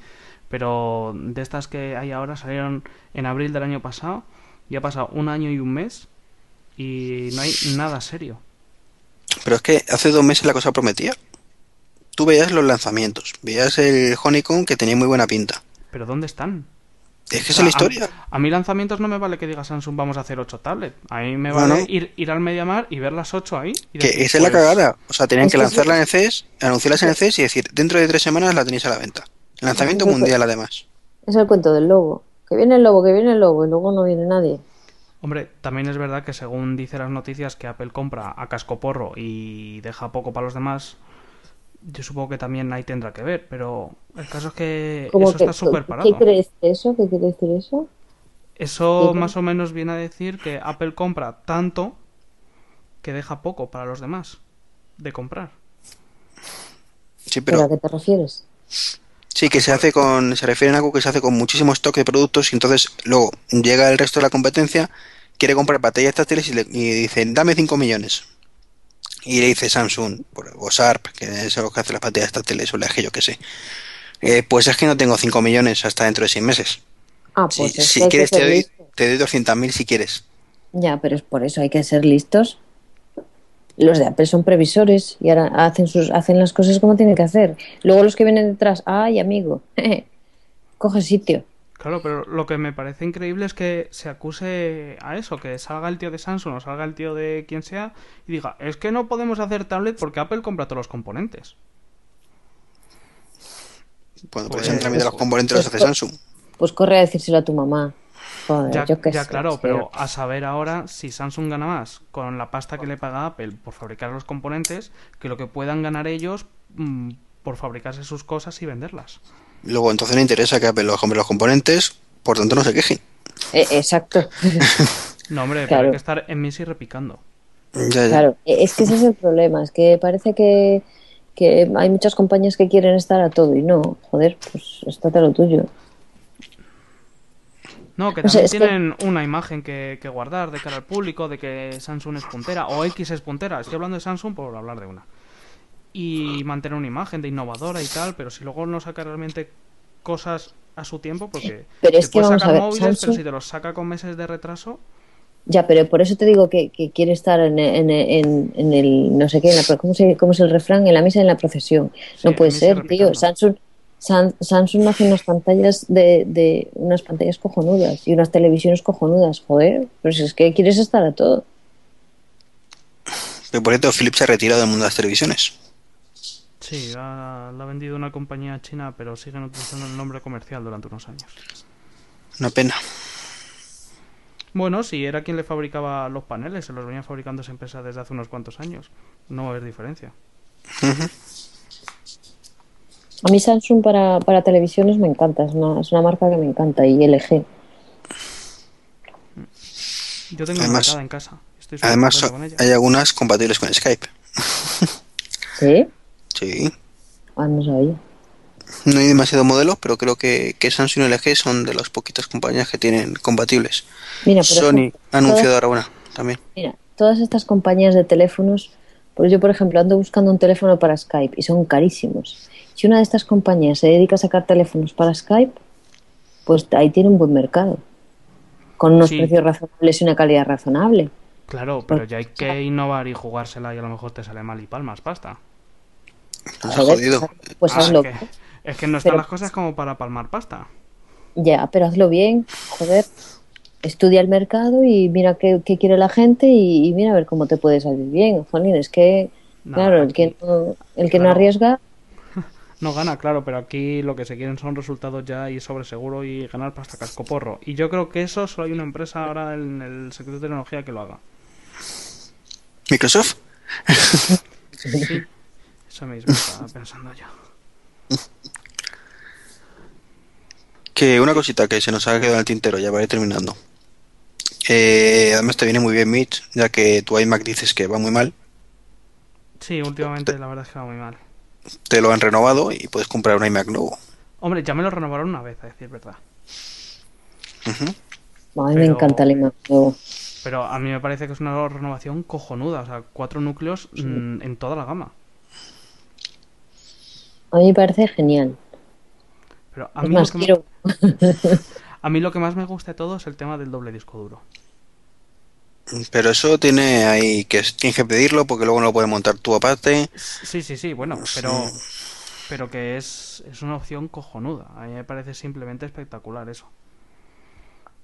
Pero de estas que hay ahora salieron en abril del año pasado y ha pasado un año y un mes y no hay nada serio. Pero es que hace dos meses la cosa prometía. Tú veías los lanzamientos, veías el Honeycomb que tenía muy buena pinta. Pero ¿dónde están? Es que O es la historia. A, a mí lanzamientos no me vale que diga Samsung vamos a hacer 8 tablets. A mí me vale. Ir, ir al Mediamar y ver las 8 ahí. y Que esa es la pues, cagada. O sea, tenían que lanzarla en CES, anunciarlas en el CES y decir, dentro de tres semanas la tenéis a la venta. Lanzamiento mundial además. Es el cuento del lobo. Que viene el lobo, que viene el lobo y luego no viene nadie. Hombre, también es verdad que según dice las noticias que Apple compra a cascoporro y deja poco para los demás, yo supongo que también ahí tendrá que ver, pero el caso es que eso que- está súper ¿Qué parado. quiere decir eso? ¿Qué quiere decir eso? Eso más o menos viene a decir que Apple compra tanto que deja poco para los demás de comprar. Sí, ¿Pero a qué te refieres? sí que se hace con, se refieren a algo que se hace con muchísimo stock de productos y entonces luego llega el resto de la competencia, quiere comprar baterías táctiles y, le, y dicen, dame 5 millones. Y le dice Samsung, o Sharp, que es lo que hace las baterías táctiles o la que yo que sé. "Eh, pues es que no tengo 5 millones hasta dentro de 6 meses. Ah, Si, pues es si que quieres te doy, te doy 200.000 si quieres. Ya, pero es por eso hay que ser listos. Los de Apple son previsores y ahora hacen sus hacen las cosas como tienen que hacer. Luego los que vienen detrás, ay, amigo, coge sitio. Claro, pero lo que me parece increíble es que se acuse a eso, que salga el tío de Samsung o salga el tío de quien sea y diga, es que no podemos hacer tablet porque Apple compra todos los componentes. Bueno, Pues- pues de los componentes los hace Samsung. Pues corre a decírselo a tu mamá. Joder, Ya, yo qué ya, sé, claro, pero a saber ahora si Samsung gana más con la pasta que le paga Apple por fabricar los componentes que lo que puedan ganar ellos mm, por fabricarse sus cosas y venderlas. Luego entonces no interesa que Apple los compre los componentes, por tanto no se quejen. Eh, exacto. No, hombre, pero Claro. hay que estar en Misi repicando. Ya, ya. Claro, e- es que ese es el problema, es que parece que, que hay muchas compañías que quieren estar a todo y no, joder, pues estate a lo tuyo. No, que también que- tienen una imagen que, que guardar de cara al público, de que Samsung es puntera, o X es puntera. Estoy hablando de Samsung por hablar de una. Y mantener una imagen de innovadora y tal, pero si luego no saca realmente cosas a su tiempo, porque Pero es te que vamos sacar a ver, móviles, pero si te los saca con meses de retraso, Ya, pero por eso te digo que, que quiere estar en, en, en, en el, no sé qué, en la, ¿cómo, se, ¿cómo es el refrán? En la misa y en la procesión. Sí, no puede ser, tío. Samsung, San- Samsung hace unas pantallas de, de unas pantallas cojonudas y unas televisiones cojonudas, joder. Pero si es que quieres estar a todo. Pero por cierto, Philips se ha retirado del mundo de las televisiones. Sí, la, la ha vendido una compañía china, pero siguen utilizando el nombre comercial durante unos años. Una pena. Bueno, si era quien le fabricaba los paneles, se los venía fabricando esa empresa desde hace unos cuantos años. No es diferencia. Ujú. A mí Samsung para, para televisiones me encanta, es una, es una marca que me encanta y LG. Yo tengo una Además- marcada en casa. Estoy Además, con ella. hay algunas compatibles con Skype. ¿Sí? Sí. Ah, no sabía. No hay demasiado modelo, pero creo que, que Samsung y LG son de las poquitas compañías que tienen compatibles. Mira, por Sony ha anunciado todas- ahora una también. Mira, todas estas compañías de teléfonos, pues yo por ejemplo ando buscando un teléfono para Skype y son carísimos. Si una de estas compañías se dedica a sacar teléfonos para Skype, pues ahí tiene un buen mercado, con unos Sí. precios razonables y una calidad razonable. Claro, pero ya hay que innovar y jugársela y a lo mejor te sale mal y palmas, pasta. Jodido. Pues Ah, hazlo. es, que, es que no están Pero- las cosas como para palmar pasta. Ya, pero hazlo bien, joder. Estudia el mercado y mira qué, qué quiere la gente y, y mira a ver cómo te puede salir bien. Jolín, es que, No, claro, el que no, el que no arriesga, No gana, claro, pero aquí lo que se quieren son resultados ya y sobre seguro y ganar pasta cascoporro. Y yo creo que eso solo hay una empresa ahora en el sector de tecnología que lo haga. Microsoft. Sí, eso mismo estaba pensando yo. Que una cosita que se nos ha quedado en el tintero, ya para ir terminando. Eh, además te viene muy bien Mitch, ya que tu iMac dices que va muy mal. Sí, últimamente la verdad es que va muy mal. Te lo han renovado y puedes comprar un iMac nuevo. Hombre, ya me lo renovaron una vez, a decir verdad. Ujú. a mí me encanta el iMac nuevo. Pero a mí me parece que es una renovación cojonuda. O sea, cuatro núcleos mm, en toda la gama. A mí me parece genial. Pero a mí, lo más, que me- quiero, a mí lo que más me gusta de todo es el tema del doble disco duro. Pero eso tiene ahí que tienes que pedirlo porque luego no lo puedes montar tú aparte. Sí, sí, sí, bueno, pero pero que es, es una opción cojonuda. A mí me parece simplemente espectacular eso.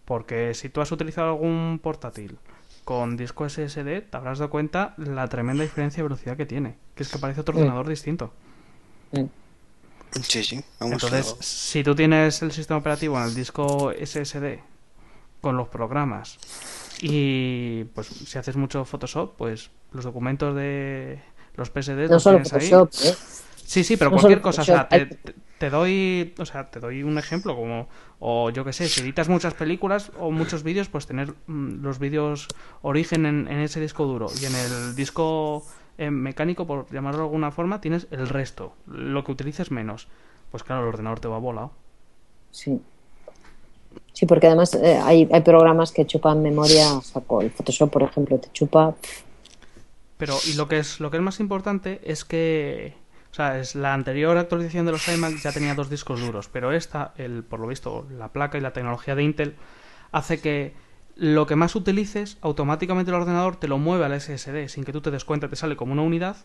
Porque si tú has utilizado algún portátil con disco SSD, te habrás dado cuenta la tremenda diferencia de velocidad que tiene. Que es que parece otro ordenador distinto. Sí, sí. Vamos Entonces, a- si tú tienes el sistema operativo en el disco SSD con los programas y pues si haces mucho Photoshop, pues los documentos de los PSD no los solo tienes ahí. Photoshop, ¿eh? Sí, sí, pero No cualquier cosa, o sea, Photoshop, te, doy, o sea, te doy un ejemplo como o yo que sé, si editas muchas películas o muchos vídeos, pues tener mm, los vídeos origen en, en ese disco duro y en el disco eh, mecánico, por llamarlo de alguna forma, tienes el resto, lo que utilices menos. Pues claro, el ordenador te va volado. Sí. Sí, porque además eh, hay, hay programas que chupan memoria saco. El Photoshop, por ejemplo, te chupa. Pero y lo que es lo que es más importante es que o sea, es la anterior actualización de los iMac ya tenía dos discos duros, pero esta, el por lo visto, la placa y la tecnología de Intel hace que lo que más utilices automáticamente el ordenador te lo mueve al SSD sin que tú te des cuenta, te sale como una unidad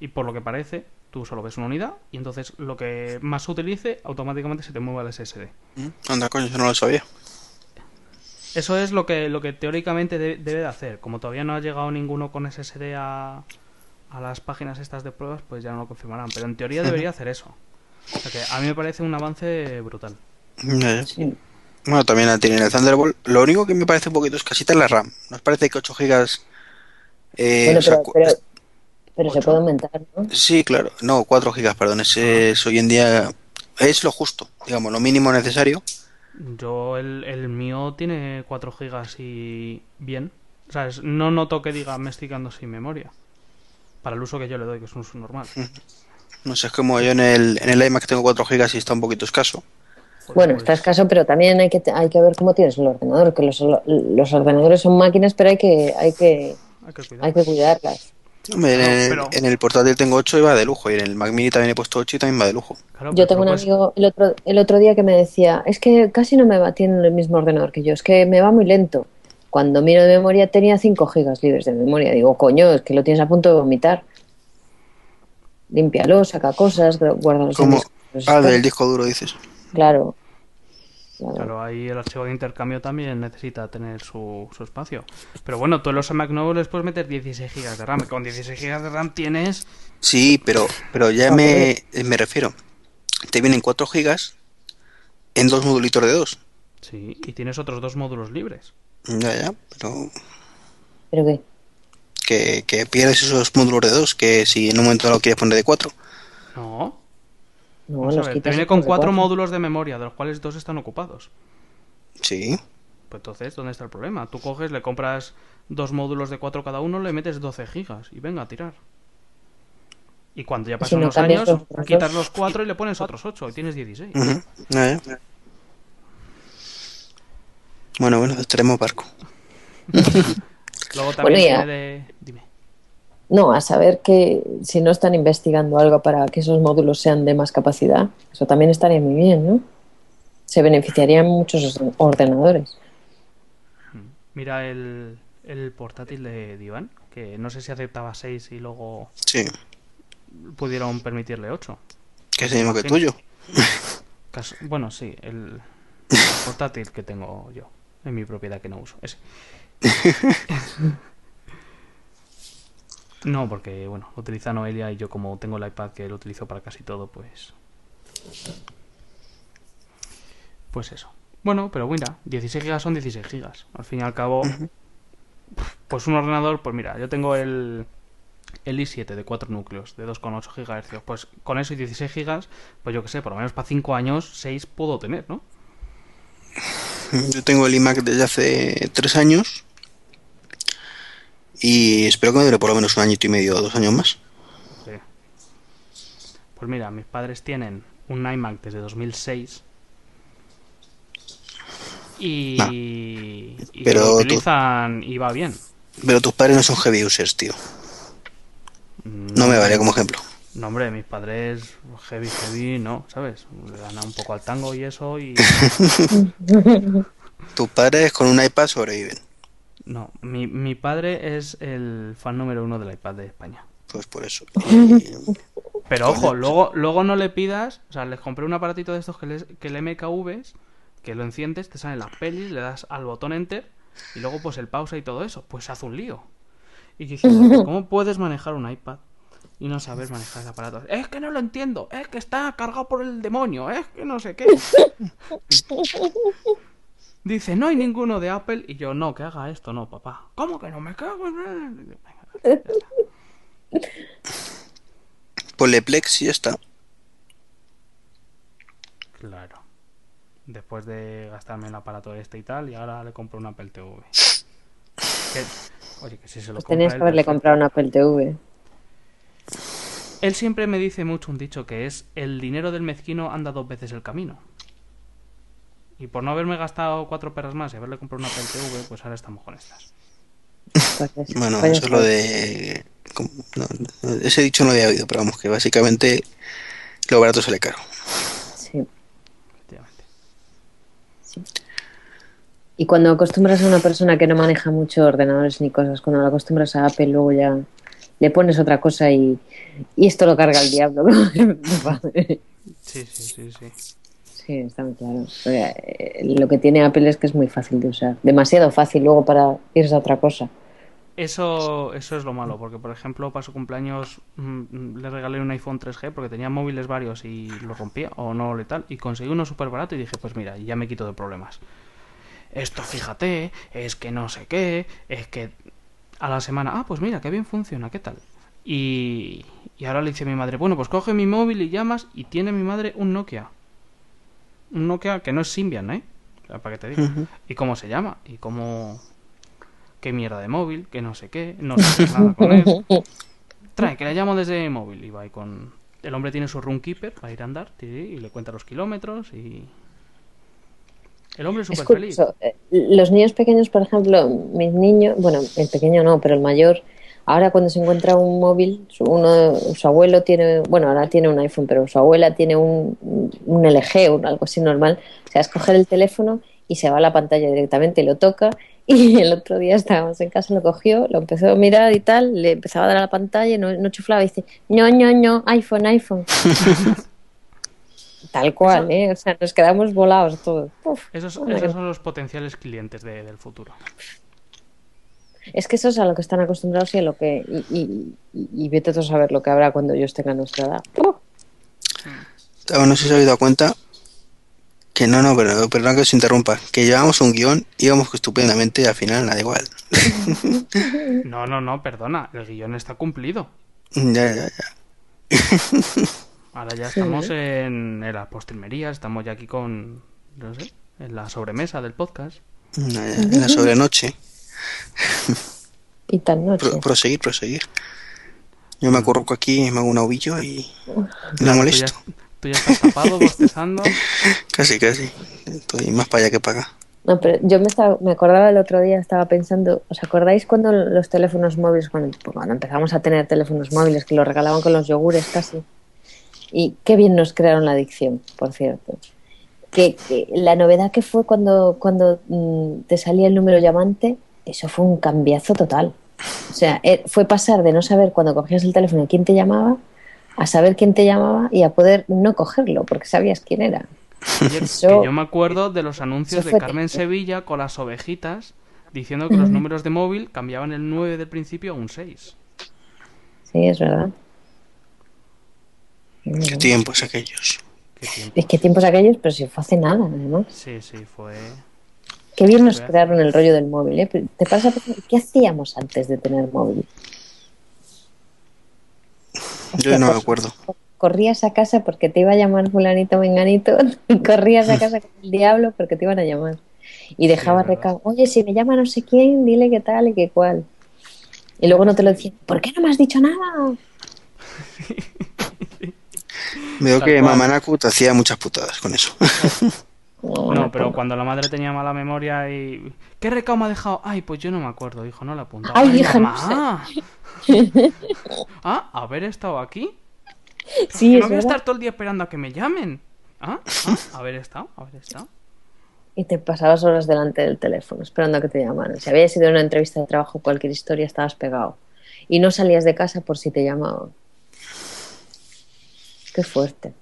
y por lo que parece tú solo ves una unidad y entonces lo que más utilice automáticamente se te mueve al SSD. ¿Mm? Anda, coño, eso no lo sabía. Eso es lo que, lo que teóricamente de- debe de hacer. Como todavía no ha llegado ninguno con SSD a, a las páginas estas de pruebas, pues ya no lo confirmarán. Pero en teoría debería hacer eso. O sea que a mí me parece un avance brutal. Sí. Bueno, también tienen el Thunderbolt. Lo único que me parece un poquito escasita es la RAM. ¿Nos parece que 8 gigas... eh, Bueno, o sea, pero, cu- pero, pero se puede aumentar, ¿no? Sí, claro. No, 4 gigas, perdón. Ese es hoy en día... Es lo justo, digamos, lo mínimo necesario. Yo, el, el mío tiene 4 gigas y bien. ¿Sabes? No noto que diga me estoy quedando sin memoria. Para el uso que yo le doy, que es un uso normal. No sé, es como yo en el, en el iMac tengo 4 GB y está un poquito escaso. Bueno, Pues- está escaso, pero también hay que, hay que ver cómo tienes el ordenador, que los, los ordenadores son máquinas, pero hay que, hay que, Hay que cuidar. hay que cuidarlas. Hombre, en, el, pero- en el portátil tengo 8 y va de lujo. Y en el Mac Mini también he puesto 8 y también va de lujo. Claro, Yo tengo un amigo el otro, el otro día que me decía, es que casi no me va, tiene el mismo ordenador que yo, es que me va muy lento. Cuando miro de memoria tenía 5 gigas libres de memoria. Digo, coño, es que lo tienes a punto de vomitar. Límpialo, saca cosas, Como, discos ah, del disco duro dices. Claro. Claro. Claro, ahí el archivo de intercambio también necesita tener su, su espacio. Pero bueno, tú en los Mac nuevos les puedes meter 16 GB de RAM. Con 16 GB de RAM tienes. Sí, pero, pero ya me, me refiero. Te vienen 4 GB en dos modulitos de 2. Sí, y tienes otros dos módulos libres. Ya, ya, pero ¿Pero qué? que, que pierdes esos módulos de 2, que si en un momento lo quieres poner de 4. No. No, Vamos a los ver, te viene con cuatro cuatro. módulos de memoria, de los cuales dos están ocupados. Sí. Pues entonces, ¿dónde está el problema? Tú coges, le compras dos módulos de 4 cada uno, le metes 12 gigas y venga a tirar. Y cuando ya si pasan no unos años, los quitas los 4 y le pones otros 8 y tienes 16. Ujú, ya, ya. Bueno, bueno, estaremos barco. Luego también Bueno, ya. tiene de... Dime. No, a saber que si no están investigando algo para que esos módulos sean de más capacidad, eso también estaría muy bien, ¿no? Se beneficiarían muchos ordenadores. Mira el, el portátil de Divan, que no sé si aceptaba 6 y luego Sí, pudieron permitirle 8. que es el mismo que tuyo. Bueno, sí, el, el portátil que tengo yo en mi propiedad que no uso. Ese. No, porque, bueno, lo utiliza Noelia y yo como tengo el iPad que lo utilizo para casi todo, pues... Pues eso. Bueno, pero mira, 16 gigas son 16 gigas. Al fin y al cabo, pues un ordenador, pues mira, yo tengo el, el i7 de 4 núcleos, de 2,8 GHz. Pues con eso y 16 gigas, pues yo que sé, por lo menos para 5 años, 6 puedo tener, ¿no? Yo tengo el iMac desde hace 3 años. Y espero que me dure por lo menos un añito y medio o dos años más. Sí. Pues mira, mis padres tienen un iMac desde 2006 y, Ah, y pero lo tú- utilizan y va bien. Pero tus padres no son heavy users, tío. No me vale como ejemplo. No, hombre, mis padres heavy, heavy, no, ¿sabes? Le dan un poco al tango y eso y... Tus padres con un iPad sobreviven. No, mi, mi padre es el fan número uno del iPad de España. Pues por eso. Pero ojo, luego, luego no le pidas, o sea, les compré un aparatito de estos que, les, que el MKV es, que lo enciendes, te salen las pelis, le das al botón enter y luego pues el pausa y todo eso, pues se hace un lío. Y diciendo, ¿cómo puedes manejar un iPad y no sabes manejar ese aparato? Es que no lo entiendo, es que está cargado por el demonio, es que no sé qué. Dice, no hay ninguno de Apple y yo, no, que haga esto, no, papá. ¿Cómo que no me cago? en- Venga, ya está. Ponle Plex y ya está. Claro. Después de gastarme el aparato este y tal, y ahora le compro un Apple TV. Que- oye, que si se lo Pues tenías que haberle perfecto. comprado un Apple TV. Él siempre me dice mucho un dicho que es el dinero del mezquino anda dos veces el camino. Y por no haberme gastado cuatro perras más y haberle comprado un Apple TV, pues ahora estamos con estas. Bueno, pues eso es lo de. como- no, no, ese dicho no lo había oído, pero vamos, que básicamente lo barato sale caro. Sí. Efectivamente. Y cuando acostumbras a una persona que no maneja mucho ordenadores ni cosas, cuando la acostumbras a Apple, luego ya le pones otra cosa y, y esto lo carga el diablo. Sí, sí, sí, sí. Sí, está muy claro. Eh, Lo que tiene Apple es que es muy fácil de usar. Demasiado fácil luego para irse a otra cosa. Eso, eso es lo malo, porque por ejemplo, para su cumpleaños mm, le regalé un iPhone 3G porque tenía móviles varios y lo rompía o no le tal, y conseguí uno súper barato y dije, pues mira, ya me quito de problemas. Esto, fíjate, es que no sé qué, es que a la semana, ah, pues mira, qué bien funciona, ¿qué tal? Y, y ahora le dice a mi madre, bueno, pues coge mi móvil y llamas y tiene mi madre un Nokia. Un Nokia que no es Symbian, ¿eh? O sea, para que te diga. ¿Y cómo se llama? ¿Y cómo...? qué mierda de móvil, que no sé qué, no sé nada con eso. Trae, que le llamo desde móvil. Y va ahí con. El hombre tiene su runkeeper para ir a andar tiri, y le cuenta los kilómetros y. El hombre es súper feliz. eh, Los niños pequeños, por ejemplo, mis niños, bueno, el pequeño no, pero el mayor, ahora cuando se encuentra un móvil, su, uno, su abuelo tiene, bueno, ahora tiene un iPhone, pero su abuela tiene un, un LG o algo así normal, o sea, es coger el teléfono y se va a la pantalla directamente y lo toca. Y el otro día estábamos en casa, lo cogió, lo empezó a mirar y tal, le empezaba a dar a la pantalla y no, no chuflaba y dice, no, no, no, iPhone, iPhone. Tal cual, ¿eh? O sea, nos quedamos volados todos. Uf, Esos, esos son los potenciales clientes de- del futuro. Es que eso es a lo que están acostumbrados y a lo que. Y, y, y- y vete a saber lo que habrá cuando ellos tengan nuestra edad. ¡Oh! No sé si se habéis dado cuenta que no, no, pero perdón que os interrumpa, que llevamos un guion, íbamos estupendamente y al final nada igual. No, no, no, perdona. El guion está cumplido. ya, ya, ya. Ahora ya estamos en, en la postrimería, estamos ya aquí con. No sé, en la sobremesa del podcast. En la sobrenoche. Y tan noche. Pro- proseguir, proseguir. Yo me acurruco aquí, me hago un ovillo y no Tú ya, molesto. tú ya estás tapado, bostezando. Casi, casi. Estoy más para allá que para acá. No, pero yo me, estaba, me acordaba el otro día, estaba pensando, ¿os acordáis cuando los teléfonos móviles, cuando, pues cuando empezamos a tener teléfonos móviles, que los regalaban con los yogures casi? Y qué bien nos crearon la adicción, por cierto. Que, que la novedad que fue cuando, cuando mm, te salía el número llamante, eso fue un cambiazo total. O sea, eh, fue pasar de no saber cuando cogías el teléfono quién te llamaba a saber quién te llamaba y a poder no cogerlo porque sabías quién era. Oye, Eso- que yo me acuerdo de los anuncios de Carmen. Sevilla con las ovejitas diciendo que los números de móvil cambiaban el 9 del principio a un 6. Sí, es verdad. Qué tiempos aquellos. Qué tiempo. Es que tiempos aquellos, pero si fue hace nada, además. Sí, sí, fue. Qué bien nos Sí. crearon el rollo del móvil, ¿eh? ¿Te pasa? ¿Qué hacíamos antes de tener móvil? Yo no me acuerdo. Corrías a casa porque te iba a llamar fulanito menganito y corrías a casa con el diablo porque te iban a llamar. Y dejabas es verdad. recado, oye, si me llama no sé quién, dile qué tal y qué cual. Y luego no te lo decían, ¿por qué no me has dicho nada? Veo que. Mamanaku te hacía muchas putadas con eso. No, pero cuando la madre tenía mala memoria y. ¿Qué recado me ha dejado? Ay, pues yo no me acuerdo, hijo, no la apuntado. Ay, hija, no ah, haber estado aquí. Sí, que es no voy a estar todo el día esperando a que me llamen. Ah, ah, haber estado, haber estado. Y te pasabas horas delante del teléfono esperando a que te llamaran. Si habías ido a una entrevista de trabajo, cualquier historia, estabas pegado. Y no salías de casa por si te llamaban. Qué fuerte.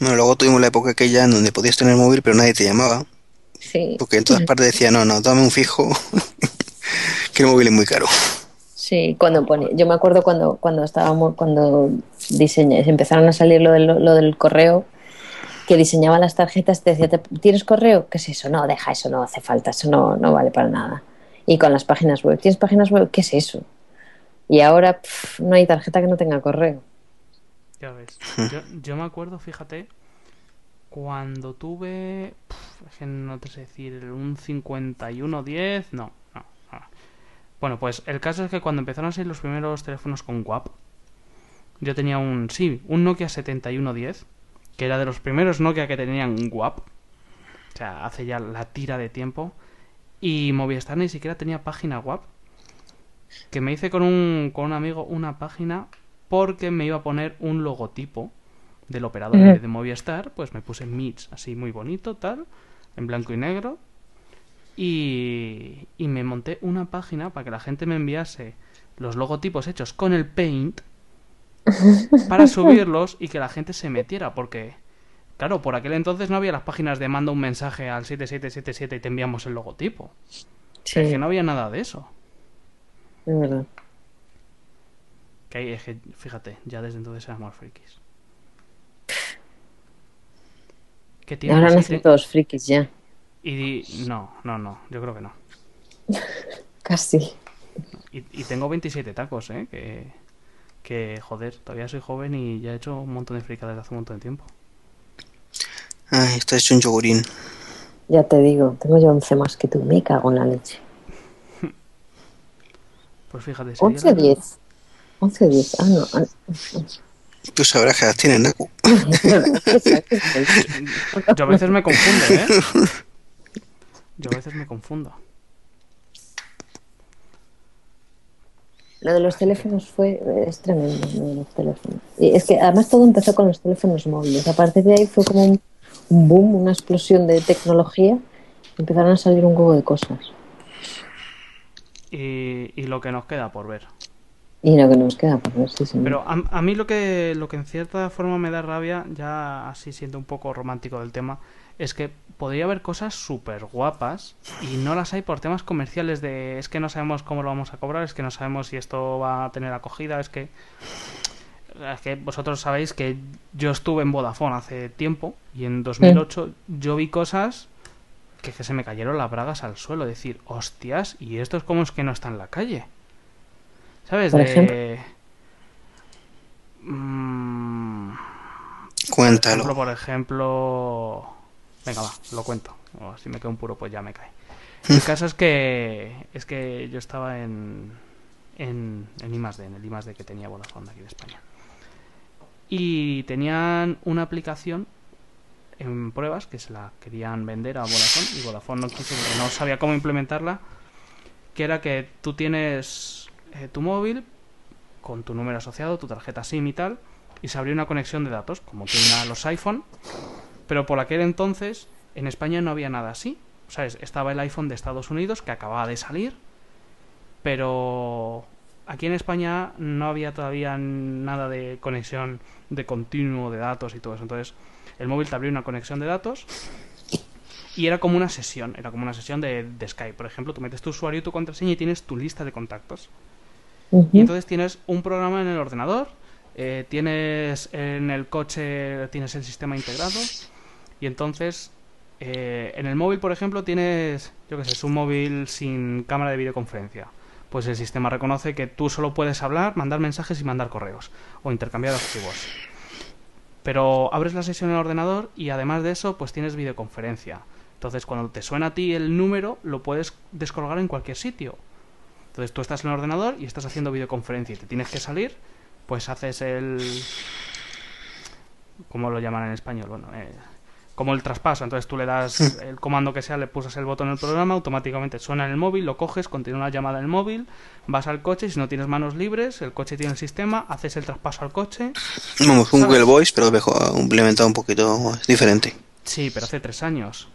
Bueno, luego tuvimos la época aquella en donde podías tener móvil pero nadie te llamaba. Sí. Porque en todas partes decía, no, no, dame un fijo. que el móvil es muy caro. Sí, cuando ponía, yo me acuerdo cuando, cuando estábamos, cuando diseñé, empezaron a salir lo del, lo del correo, que diseñaba las tarjetas, te decía, "¿Te- ¿tienes correo? ¿Qué es eso? No, deja eso, no hace falta, eso no, no vale para nada. Y con las páginas web, ¿tienes páginas web? ¿Qué es eso? Y ahora no hay tarjeta que no tenga correo. Ya ves. Yo, yo me acuerdo, fíjate, cuando tuve. es que no te sé decir, un 5110. No, no, no. Bueno, pues el caso es que cuando empezaron a salir los primeros teléfonos con WAP, yo tenía un. Sí, un Nokia 7110, que era de los primeros Nokia que tenían WAP. O sea, hace ya la tira de tiempo. Y Movistar ni siquiera tenía página WAP. Que me hice con un, con un amigo una página porque me iba a poner un logotipo del operador de Movistar, pues me puse Mitch, así muy bonito, tal, en blanco y negro, y, y me monté una página para que la gente me enviase los logotipos hechos con el Paint para subirlos y que la gente se metiera, porque, claro, por aquel entonces no había las páginas de manda un mensaje al 7777 y te enviamos el logotipo. Sí, Es que no había nada de eso. es verdad. Que ahí es que, fíjate, ya desde entonces éramos frikis. Ahora nacen te- todos frikis ya. Y di- no, no, no, yo creo que no. Casi. Y, y tengo 27 tacos, ¿eh? Que, que, joder, todavía soy joven y ya he hecho un montón de fricadas desde hace un montón de tiempo. Ay, está hecho un yogurín. Ya te digo, tengo yo 11 más que tú. Me cago en la leche. Pues fíjate, sería 11 o la- 10. 11 o 10. Ah, no. ah, Tú sabrás que las tienes, Naku. Yo a veces me confundo, ¿eh? Yo a veces me confundo. Lo de los teléfonos fue, es tremendo, lo de los teléfonos. Y es que además todo empezó con los teléfonos móviles. A partir de ahí fue como un, un boom, una explosión de tecnología. Empezaron a salir un huevo de cosas. Y, y lo que nos queda por ver. Y lo que nos queda por ver, sí, señor. Pero a, a mí lo que, lo que en cierta forma me da rabia, ya así siendo un poco romántico del tema, es que podría haber cosas súper guapas y no las hay por temas comerciales de es que no sabemos cómo lo vamos a cobrar, es que no sabemos si esto va a tener acogida, es que... Es que vosotros sabéis que yo estuve en Vodafone hace tiempo y en 2008 yo vi cosas que, que se me cayeron las bragas al suelo. Decir, hostias, ¿y esto es como es que no está en la calle? ¿Sabes? Por de... ejemplo. Mm, Cuéntalo. ejemplo, por ejemplo... Venga, va, lo cuento. O si me quedo un puro, pues ya me cae. El caso es que es que yo estaba en en, en I+D, en el I+D que tenía Vodafone de aquí de España. Y tenían una aplicación en pruebas que se la querían vender a Vodafone y Vodafone no quiso porque no sabía cómo implementarla, que era que tú tienes eh, tu móvil con tu número asociado, tu tarjeta SIM y tal, y se abrió una conexión de datos, como tienen los iPhone, pero por aquel entonces en España no había nada así. ¿Sabes? Estaba el iPhone de Estados Unidos que acababa de salir, pero aquí en España no había todavía nada de conexión de continuo de datos y todo eso. Entonces, el móvil te abrió una conexión de datos y era como una sesión, era como una sesión de, de Skype. Por ejemplo, tú metes tu usuario y tu contraseña y tienes tu lista de contactos. Y entonces tienes un programa en el ordenador, eh, tienes en el coche tienes el sistema integrado y entonces eh, en el móvil, por ejemplo, tienes, yo qué sé, es un móvil sin cámara de videoconferencia. Pues el sistema reconoce que tú solo puedes hablar, mandar mensajes y mandar correos o intercambiar archivos. Pero abres la sesión en el ordenador y además de eso, pues tienes videoconferencia. Entonces, cuando te suena a ti el número, lo puedes descolgar en cualquier sitio. Entonces tú estás en el ordenador y estás haciendo videoconferencia y te tienes que salir, pues haces el... ¿Cómo lo llaman en español? Bueno, eh, como el traspaso. Entonces tú le das el comando que sea, le pulsas el botón en el programa, automáticamente suena en el móvil, lo coges, continúa la llamada en el móvil, vas al coche y si no tienes manos libres, el coche tiene el sistema, haces el traspaso al coche. Vamos, un ¿Sabes? Google Voice, pero mejor implementado un poquito diferente. Sí, pero hace tres años.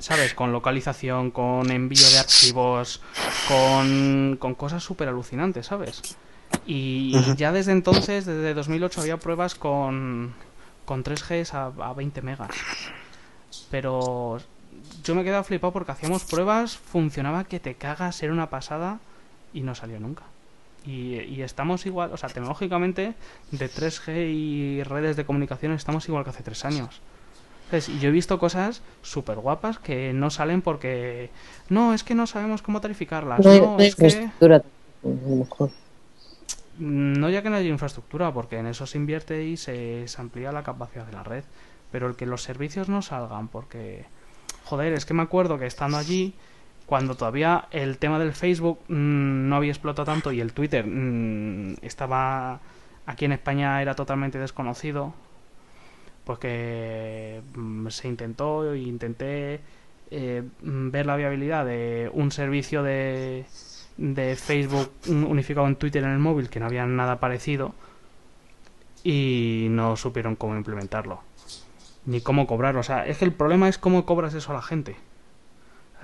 ¿Sabes? Con localización, con envío de archivos, con, con cosas súper alucinantes, ¿sabes? Y ya desde entonces, desde 2008, había pruebas con, con 3Gs a, a 20 megas. Pero yo me quedaba flipado porque hacíamos pruebas, funcionaba que te cagas, era una pasada y no salió nunca. Y, y estamos igual, o sea, tecnológicamente, de 3G y redes de comunicación estamos igual que hace tres años. Y yo he visto cosas súper guapas que no salen porque... No, es que no sabemos cómo tarificarlas. No hay, No, no hay es que... mejor. No ya que no haya infraestructura, porque en eso se invierte y se, se amplía la capacidad de la red. Pero el que los servicios no salgan, porque... Joder, es que me acuerdo que estando allí, cuando todavía el tema del Facebook mm, no había explotado tanto y el Twitter mm, estaba... Aquí en España era totalmente desconocido, pues que mm, se intentó e intenté eh, mm, ver la viabilidad de un servicio de, de Facebook unificado en Twitter en el móvil que no había nada parecido y no supieron cómo implementarlo ni cómo cobrarlo. O sea, es que el problema es cómo cobras eso a la gente.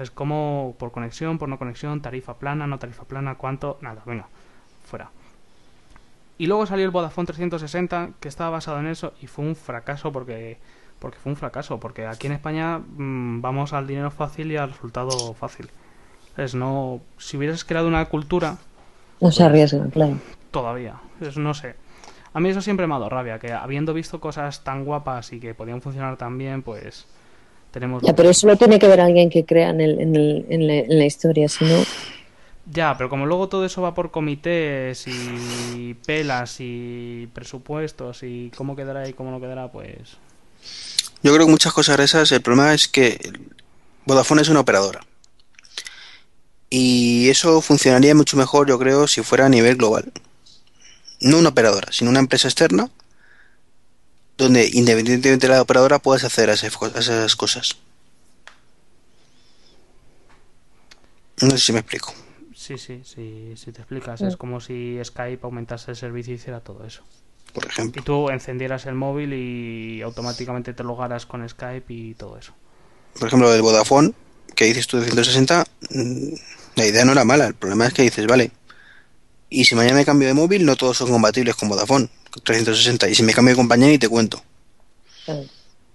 Es como por conexión, por no conexión, tarifa plana, no tarifa plana, cuánto, nada, venga, fuera. Y luego salió el Vodafone 360 que estaba basado en eso y fue un fracaso porque porque fue un fracaso, porque aquí en España mm, vamos al dinero fácil y al resultado fácil. Es no si hubieras creado una cultura No se arriesgan, claro. todavía, es no sé. A mí eso siempre me ha dado rabia, que habiendo visto cosas tan guapas y que podían funcionar tan bien, pues tenemos Ya, pero eso lo tiene que ver alguien que crea en, el, en, el- en la, en la historia, si no... Ya, pero como luego todo eso va por comités y pelas y presupuestos y cómo quedará y cómo no quedará, pues... Yo creo que muchas cosas de esas, el problema es que Vodafone es una operadora. Y eso funcionaría mucho mejor, yo creo, si fuera a nivel global. No una operadora, sino una empresa externa donde independientemente de la operadora puedas hacer esas cosas. No sé si me explico. Sí, sí, sí, si te explicas. Mm. Es como si Skype aumentase el servicio y hiciera todo eso. Por Y ejemplo. tú encendieras el móvil y automáticamente te logaras con Skype y todo eso. Por ejemplo, el Vodafone, que dices tú de 160, mm, la idea no era mala. El problema es que dices, vale, y si mañana me cambio de móvil, no todos son compatibles con Vodafone, con 360. Y si me cambio de compañía, y te cuento.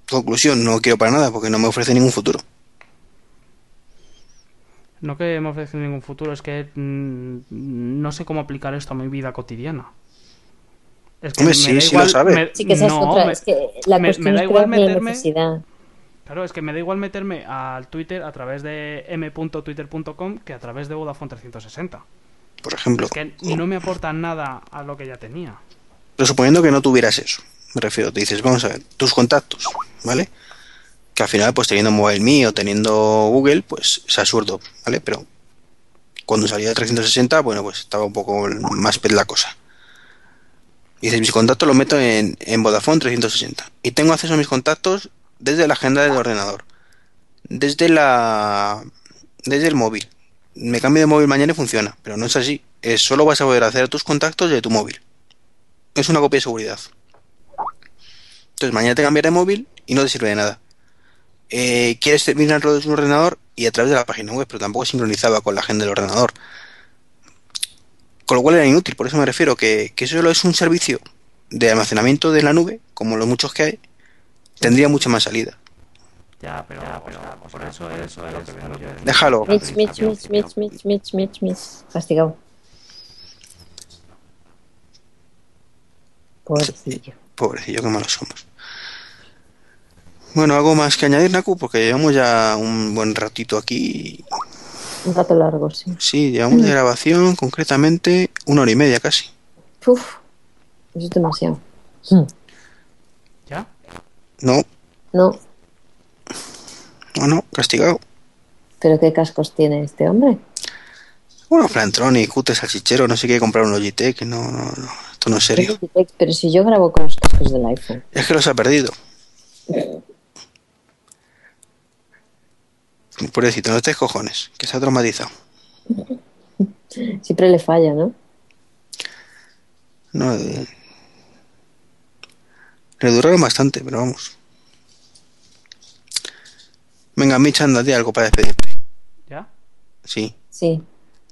Conclusión, no quiero para nada porque no me ofrece ningún futuro. No que me ofrece ningún futuro, es que mm, no sé cómo aplicar esto a mi vida cotidiana. Es Hombre, sí, sí lo sabe. me- Sí que esa es no, otra. me- es que la me- cuestión me da es igual meterme- necesidad. Claro, es que me da igual meterme al Twitter a través de m.twitter.com que a través de Vodafone 360. Por ejemplo, Es que no me aportan nada a lo que ya tenía. pero suponiendo que no tuvieras eso, me refiero, te dices, vamos a ver, tus contactos, ¿vale? Al final, pues teniendo Mobile o teniendo Google, pues es absurdo, ¿vale? Pero cuando salía de 360, bueno, pues estaba un poco más pet la cosa. Y dices, mis contactos los meto en, en Vodafone 360. Y tengo acceso a mis contactos desde la agenda del ordenador. Desde la. Desde el móvil. Me cambio de móvil mañana y funciona. Pero no es así. Es solo vas a poder hacer tus contactos de tu móvil. Es una copia de seguridad. Entonces mañana te cambiaré de móvil y no te sirve de nada. Eh, quieres terminarlo desde un ordenador y a través de la página web, pero tampoco sincronizaba con la agenda del ordenador. Con lo cual era inútil, por eso me refiero que, que eso solo es un servicio de almacenamiento de la nube, como los muchos que hay, tendría mucha más salida. Ya, pero, por eso es lo que vengo yo. Déjalo. Mitch, Mitch, Mitch, Mitch, Mitch, Mitch, Mitch, Mitch. Castigado. Pobrecillo. Pobrecillo, qué malos somos. Bueno, algo más que añadir, Naku, porque llevamos ya un buen ratito aquí. Un rato largo, sí. Sí, llevamos de grabación concretamente una hora y media casi. Uf, eso es demasiado. Hmm. ¿Ya? No, No, no, no, castigado. pero qué cascos tiene este hombre. Bueno, Plantronic, Cute Salchichero, no sé qué, comprar un Logitech, no, no, no, esto no es serio. Pero si yo grabo con los cascos del iPhone. Es que los ha perdido. Pobrecito, no estés cojones, que se ha traumatizado. Siempre le falla, ¿no? No, eh, le duraron bastante, pero vamos. Venga, Mitch, anda, di algo para despedirte. ¿Ya? Sí. Sí.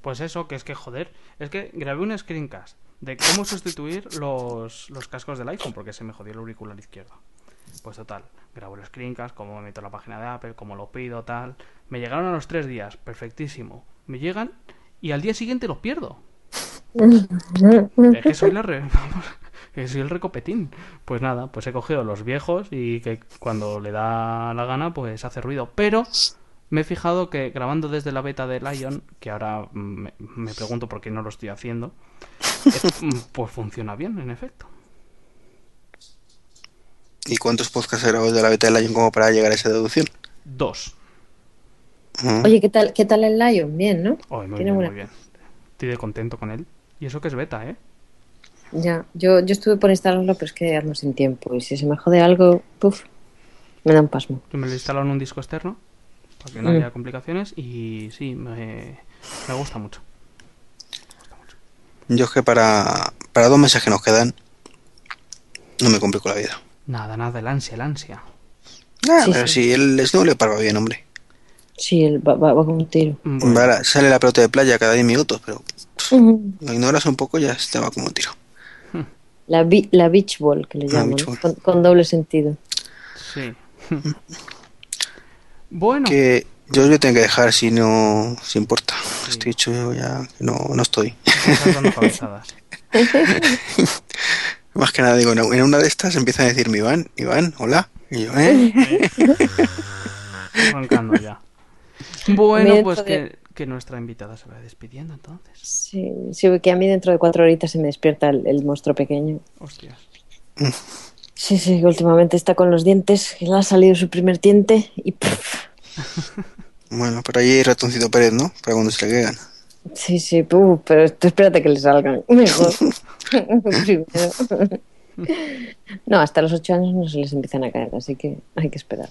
Pues eso, que es que joder, es que grabé un screencast de cómo sustituir los, los cascos del iPhone porque se me jodió el auricular izquierdo. Pues total, grabo el screencast, cómo me meto en la página de Apple, cómo lo pido, tal. Me llegaron a los tres días, perfectísimo. Me llegan y al día siguiente los pierdo. Es que soy la re- vamos, que soy el recopetín. Pues nada, pues he cogido los viejos y que cuando le da la gana, pues hace ruido. Pero me he fijado que grabando desde la beta de Lion, que ahora me, me pregunto por qué no lo estoy haciendo, pues funciona bien, en efecto. ¿Y cuántos podcasts he grabado de la beta de Lion como para llegar a esa deducción? Dos. Oye, ¿qué tal, qué tal el Lion? Bien, ¿no? Ay, muy Tiene bien, buena- muy bien. Estoy de contento con él. Y eso que es beta, ¿eh? Ya, yo, yo estuve por instalarlo, pero es que ando sin tiempo. Y si se me jode algo, puf, me da un pasmo. Yo me lo he instalado en un disco externo para que no Mm. haya complicaciones y sí, me, me gusta mucho. Yo es que para, para dos meses que nos quedan, no me complico la vida. Nada, nada, el ansia, el ansia. Ah, Sí, pero sí. si el Snow le parva bien, hombre. Sí, él va, va, va con un tiro. Bueno, Vale, sale la pelota de playa cada 10 minutos, pero lo ignoras un poco ya te va como un tiro. La, bi- la beach ball, que le La llaman, con, con doble sentido. sí. bueno, Que yo os voy a tener que dejar si no si importa. Estoy hecho yo ya que no, no estoy. Más que nada digo, en una de estas empiezan a decirme Iván, Iván, hola. Y yo, ¿eh? Arrancando ya. Bueno, Dentro pues de- que, que nuestra invitada se va despidiendo entonces. Sí, sí, que a mí dentro de cuatro horitas se me despierta el, el monstruo pequeño. Hostias. Sí, sí, que últimamente está con los dientes, que le ha salido su primer diente y puf, Bueno, por ahí hay ratoncito Pérez, ¿no? Para cuando se le caigan. Sí, sí, uh, pero tú espérate que le salgan. Mejor. Primero. No, hasta los ocho años no se les empiezan a caer, así que hay que esperar.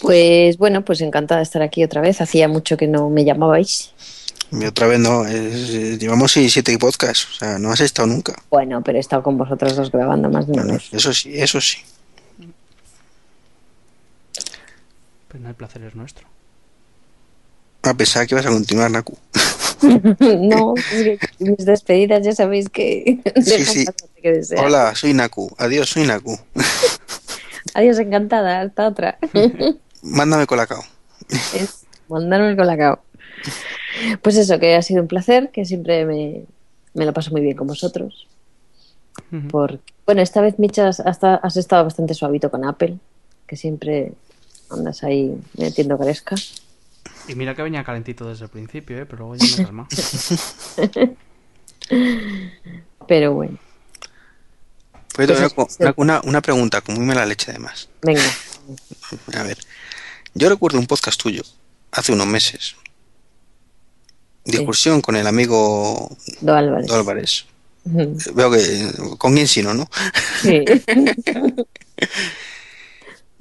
Pues bueno, pues encantada de estar aquí otra vez. Hacía mucho que no me llamabais. Y otra vez no, es- llevamos seis, siete podcasts, o sea, no has estado nunca. Bueno, pero he estado con vosotros dos grabando más de una Bueno, vez. eso sí, eso sí. Pero no el placer es nuestro. A pesar que vas a continuar, Naku. No, es que mis despedidas ya sabéis que sí. que desear. Hola, soy Naku. Adiós, soy Naku. Adiós, encantada. Hasta otra. Mándame colacao. es mandarme el colacao. Pues eso, que ha sido un placer, que siempre me, me lo paso muy bien con vosotros. Porque, bueno, esta vez, Micha, has, hasta- has estado bastante suavito con Apple, que siempre andas ahí metiendo gresca. Y mira que venía calentito desde el principio, ¿eh? pero luego ya me calma. Pero bueno, Naku, es- Naku, una, una pregunta, con muy mala leche además. venga. A ver, yo recuerdo un podcast tuyo, hace unos meses. Discusión con el amigo Do Álvarez. Do Álvarez. Veo que con quién sino, ¿no? Sí.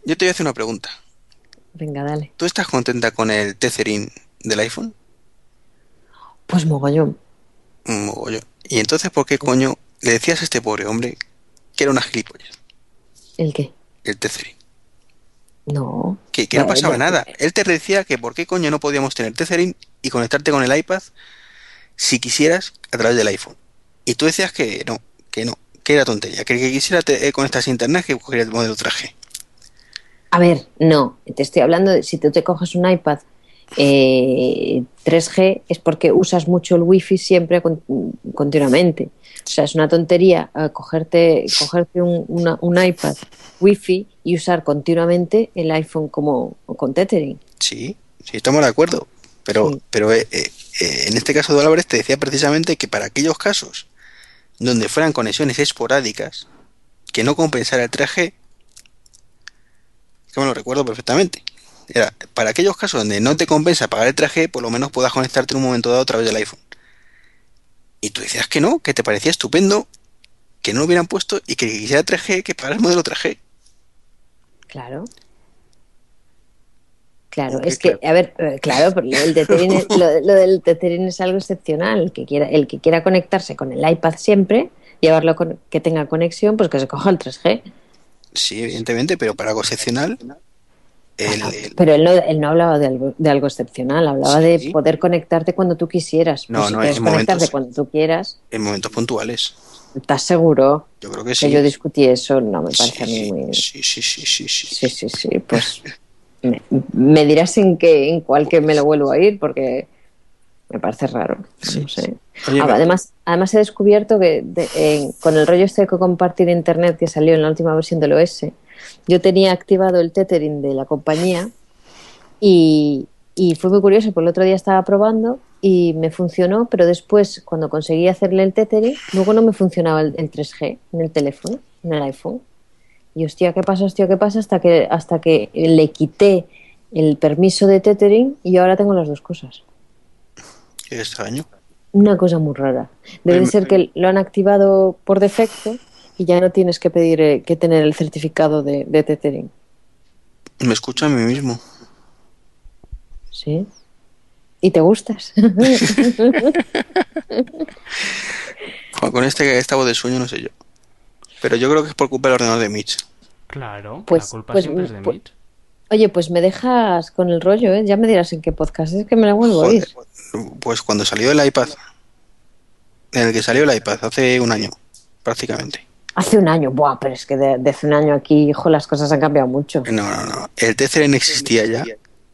Yo te voy a hacer una pregunta. Venga, dale. ¿Tú estás contenta con el tethering del iPhone? Pues mogollón. Un mogollo. ¿Y entonces por qué coño le decías a este pobre hombre que era una gilipollas? ¿El qué? El tethering. No. Que, que no pasaba no. nada. Él te decía que por qué coño no podíamos tener tethering y conectarte con el iPad si quisieras a través del iPhone. Y tú decías que no, que no, que era tontería, que que quisiera te- eh, conectarse a internet que cogería el modelo traje. A ver, no. Te estoy hablando de si tú te coges un iPad eh, 3G es porque usas mucho el wifi siempre con- continuamente. O sea, es una tontería eh, cogerte, cogerte un, una- un iPad wifi y usar continuamente el iPhone como con tethering. Sí, sí, estamos de acuerdo. Pero, Sí. pero eh, eh, en este caso de Álvarez te decía precisamente que para aquellos casos donde fueran conexiones esporádicas, que no compensara el 3G, que me lo recuerdo perfectamente. Era, para aquellos casos donde no te compensa pagar el 3G, por lo menos puedas conectarte en un momento dado a través del iPhone. Y tú decías que no, que te parecía estupendo que no lo hubieran puesto y que quisiera 3G, que pagara el modelo 3G. Claro. Claro, es que, claro. a ver, eh, claro, el tethering es- lo, lo del tethering es algo excepcional. El que quiera, el que quiera conectarse con el iPad siempre, llevarlo con, que tenga conexión, pues que se coja el 3G. Sí, evidentemente, pero para algo excepcional, el- el- Pero él no, él no hablaba de algo, de algo excepcional, hablaba Sí. de poder conectarte cuando tú quisieras. No, Pues quieres en conectarte momentos- cuando tú quieras, en momentos puntuales. ¿estás seguro Yo creo que que sí. yo discutí eso? No, me parece a mí muy... sí, sí, sí, sí, sí. Sí, sí, sí, pues me, me dirás en qué, en cuál que me lo vuelvo a ir, porque me parece raro. Sí. No sé. Oye, Ah, además, además he descubierto que de- con el rollo este de compartir internet que salió en la última versión del OS, yo tenía activado el tethering de la compañía y, y fue muy curioso, porque el otro día estaba probando y me funcionó, pero después cuando conseguí hacerle el tethering, luego no me funcionaba el, el 3G en el teléfono, en el iPhone. Y hostia, ¿qué pasa? Hostia, ¿qué pasa? Hasta que, hasta que le quité el permiso de tethering y ahora tengo las dos cosas. qué extraño. Una cosa muy rara. Debe ser que lo han activado por defecto y ya no tienes que pedir eh, que tener el certificado de, de tethering. Me escucho a mí mismo. ¿Sí? ¿Y te gustas? Con- este, esta voz de sueño no sé yo. Pero yo creo que es por culpa del ordenador de Mitch. Claro, Pues- la culpa pues- siempre es de pues- Mitch. Oye, pues me dejas con el rollo, ¿eh? Ya me dirás en qué podcast es que me la vuelvo a oír. Pues cuando salió el iPad, en el que salió el iPad hace un año, prácticamente. Hace un año, buah, pero es que de, de hace un año aquí, hijo, las cosas han cambiado mucho. No, no, no. El TCN existía ya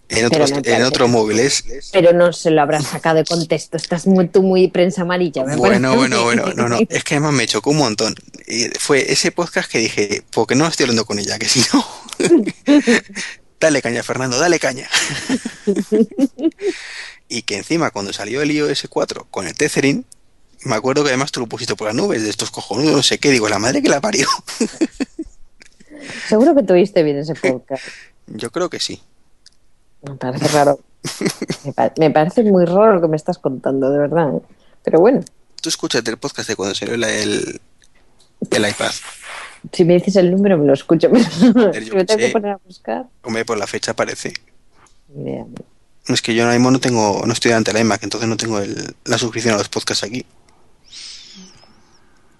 en otros, en otros móviles. Pero no se lo habrás sacado de contexto. Estás muy, tú muy prensa amarilla. me Bueno, bueno, bueno, no, no. Es que además me chocó un montón. Y fue ese podcast que dije, ¿por qué no estoy hablando con ella? Que si no. dale caña, Fernando, dale caña. y que encima, cuando salió el iOS 4 con el Tethering, me acuerdo que además tú lo pusiste por las nubes de estos cojonudos, no sé qué. Digo, la madre que la parió. Seguro que tuviste bien ese podcast. Yo creo que sí. Me parece raro. Me, pa- me parece muy raro lo que me estás contando, de verdad. ¿eh? Pero bueno, Tú escúchate el podcast de cuando salió la- el, el iPad. si me dices el número me lo escucho. Pero si me tengo que poner a buscar, Hombre, por la fecha idea. Es que yo ahora mismo no tengo, no estoy delante de la iMac, entonces no tengo el- la suscripción a los podcasts aquí.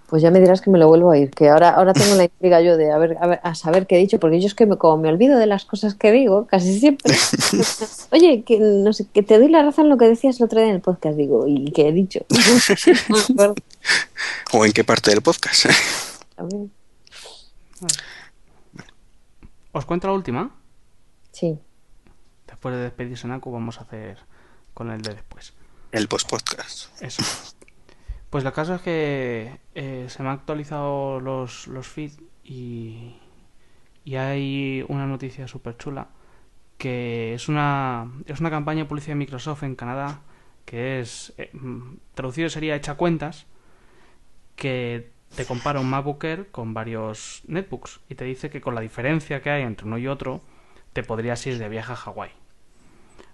Pues ya me dirás que me lo vuelvo a ir, que ahora, ahora tengo la intriga yo de a ver, a ver, a saber qué he dicho, porque yo es que me, como me olvido de las cosas que digo, casi siempre. Oye, que no sé, que te doy la razón en lo que decías el otro día en el podcast, digo, y que he dicho. No ¿O en qué parte del podcast? ¿Os cuento la última? Sí. Después de despedirse Naku, vamos a hacer con el de después. el post-podcast. Eso. Pues el caso es que eh, se me han actualizado los, los feeds y, y hay una noticia súper chula que es una, es una campaña de publicidad de Microsoft en Canadá que es, eh, traducido sería hecha cuentas, que te compara un MacBook Air con varios netbooks y te dice que con la diferencia que hay entre uno y otro te podrías ir de viaje a Hawái.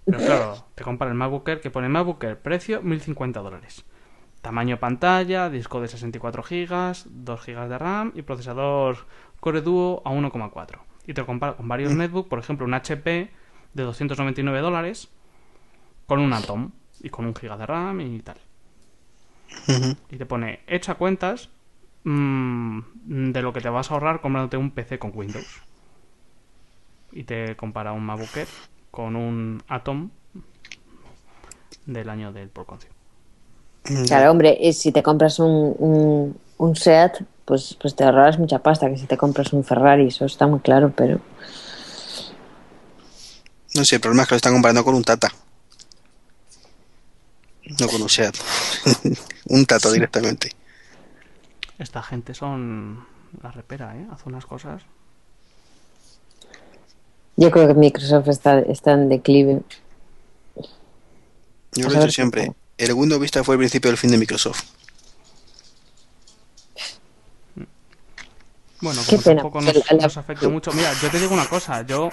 Pero claro, te compara el MacBook que pone MacBook Air, precio 1050 dólares. Tamaño pantalla, disco de 64 GB, 2 GB de RAM y procesador Core Duo a 1,4. Y te lo compara con varios netbooks, por ejemplo, un HP de 299 dólares con un Atom y con un GB de RAM y tal. Y te pone, echa cuentas mm, de lo que te vas a ahorrar comprándote un PC con Windows. Y te compara un MacBook Air con un Atom del año del Porconcio. Claro, hombre, y si te compras un, un, un SEAT, pues, pues te ahorrarás mucha pasta que si te compras un Ferrari, eso está muy claro, pero No sé, el problema es que lo están comparando con un Tata. No con un Seat. un Tata directamente. Esta gente son la repera, ¿eh? Hace unas cosas. yo creo que Microsoft está, está en declive. Yo lo he saber dicho siempre. cómo. El Windows Vista fue el principio del fin de Microsoft. Bueno, como tampoco nos, nos afecta mucho. Mira, yo te digo una cosa, yo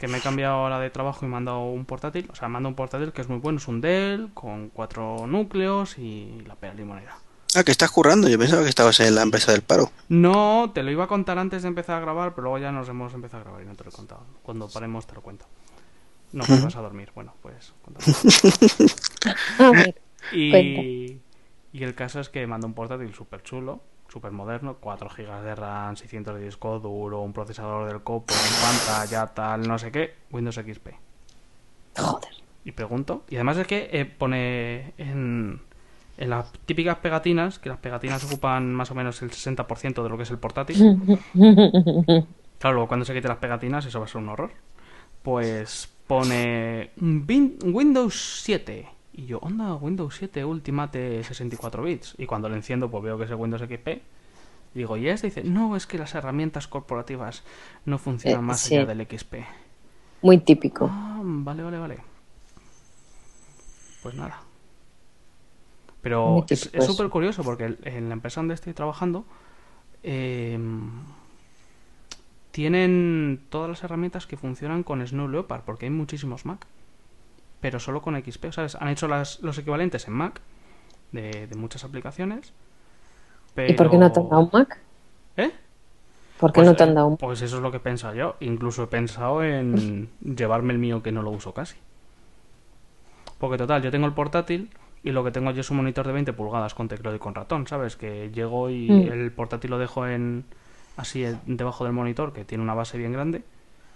que me he cambiado ahora de trabajo y me han dado un portátil, o sea, me han dado un portátil que es muy bueno, es un Dell con cuatro núcleos y la pera limonera. Ah, que estás currando. Yo pensaba que estabas en la empresa del paro. No, te lo iba a contar antes de empezar a grabar, pero luego ya nos hemos empezado a grabar y no te lo he contado. Cuando paremos te lo cuento. No, que vas a dormir. Bueno, pues. Y, y el caso es que manda un portátil súper chulo, súper moderno, 4 GB de RAM, 600 de disco duro, un procesador del copo, pantalla, tal, no sé qué, Windows XP. Joder. Y pregunto, y además es que eh, pone en, en las típicas pegatinas, que las pegatinas ocupan más o menos el 60% de lo que es el portátil. Claro, luego cuando se quite las pegatinas eso va a ser un horror. Pues pone Win- Windows 7. Y yo, onda, Windows 7 Ultimate 64 bits. Y cuando lo enciendo, pues veo que es el Windows XP. Digo, ¿y este? Dice, no, es que las herramientas corporativas no funcionan Eh, más sí. allá del XP. Muy típico. Ah, vale, vale, vale. Pues nada. Pero es es súper curioso porque en la empresa donde estoy trabajando eh, tienen todas las herramientas que funcionan con Snow Leopard porque hay muchísimos Mac. Pero solo con XP, ¿sabes? Han hecho las, los equivalentes en Mac de, de muchas aplicaciones. ¿Y por qué no te han dado un Mac? ¿Eh? ¿Por qué Pues, no te eh, han dado un Pues eso es lo que he pensado yo. Incluso he pensado en llevarme el mío que no lo uso casi. Porque total, yo tengo el portátil y lo que tengo yo es un monitor de 20 pulgadas con teclado y con ratón, ¿sabes? Que llego y Mm. el portátil lo dejo en así debajo del monitor, que tiene una base bien grande,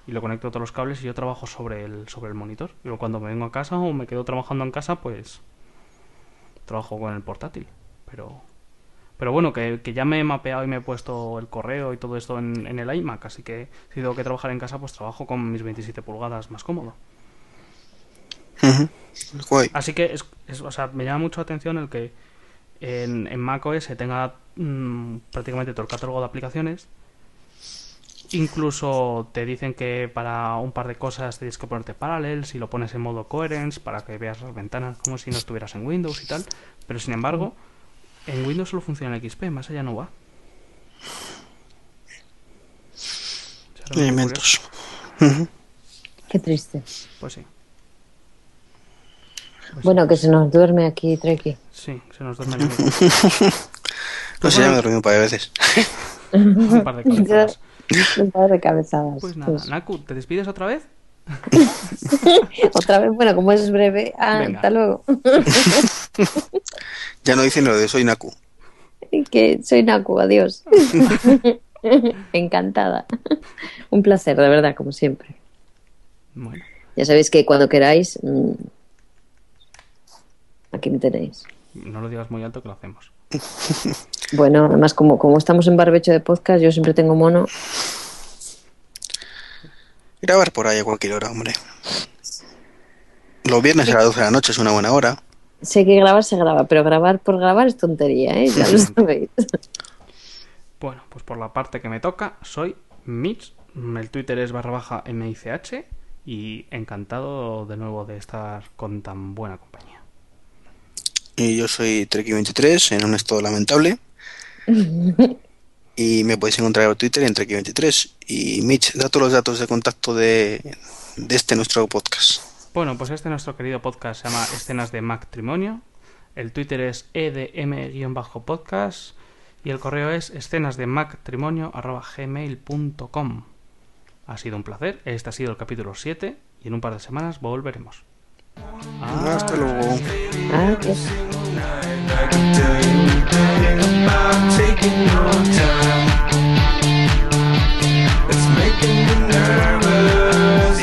y lo conecto a todos los cables y yo trabajo sobre el, sobre el monitor. Y luego cuando me vengo a casa o me quedo trabajando en casa, pues trabajo con el portátil. Pero pero bueno, que, que ya me he mapeado y me he puesto el correo y todo esto en, en el iMac, así que si tengo que trabajar en casa, pues trabajo con mis 27 pulgadas más cómodo. Así que, es, es- o sea, me llama mucho la atención el que en, en macOS tenga mm, prácticamente todo el catálogo de aplicaciones. Incluso te dicen que para un par de cosas tienes que ponerte Parallels y lo pones en modo Coherence para que veas las ventanas como si no estuvieras en Windows y tal. Pero sin embargo, en Windows solo funciona el XP, más allá no va. Elementos. Qué triste. Pues sí. Pues Bueno, que se nos duerme aquí, Treki. Sí, se nos duerme el amigo. No sé, ya me he dormido un par de veces. un par de cabezadas. Un par de cabezadas. Pues nada, Pues, Naku, ¿te despides otra vez? otra vez, bueno, como es breve, ah, hasta luego. Ya no dicen lo de soy Naku. que soy Naku, adiós. Encantada. Un placer, de verdad, como siempre. Bueno, Ya sabéis que cuando queráis, mm, aquí me tenéis. no lo digas muy alto que lo hacemos. Bueno, además, como, como estamos en barbecho de podcast, yo siempre tengo mono. Grabar por ahí a cualquier hora, hombre. Los viernes a las 12 de la noche es una buena hora. Sé que grabar se graba, pero grabar por grabar es tontería, ¿eh? Ya lo sabéis. Bueno, pues por la parte que me toca, soy Mitch. El Twitter es barra baja MICH. Y encantado de nuevo de estar con tan buena compañía. Y yo soy Treki23 en un estado lamentable. Y me podéis encontrar en Twitter en Treki23. Y Mitch, da todos los datos de contacto de, de este nuestro podcast. Bueno, pues este nuestro querido podcast se llama Escenas de Matrimonio. El Twitter es edm-podcast. Y el correo es escenasdematrimonio.gmail.com Ha sido un placer. Este ha sido el capítulo 7. Y en un par de semanas volveremos. Ah, hasta luego. Ah, Adiós. It's making me nervous.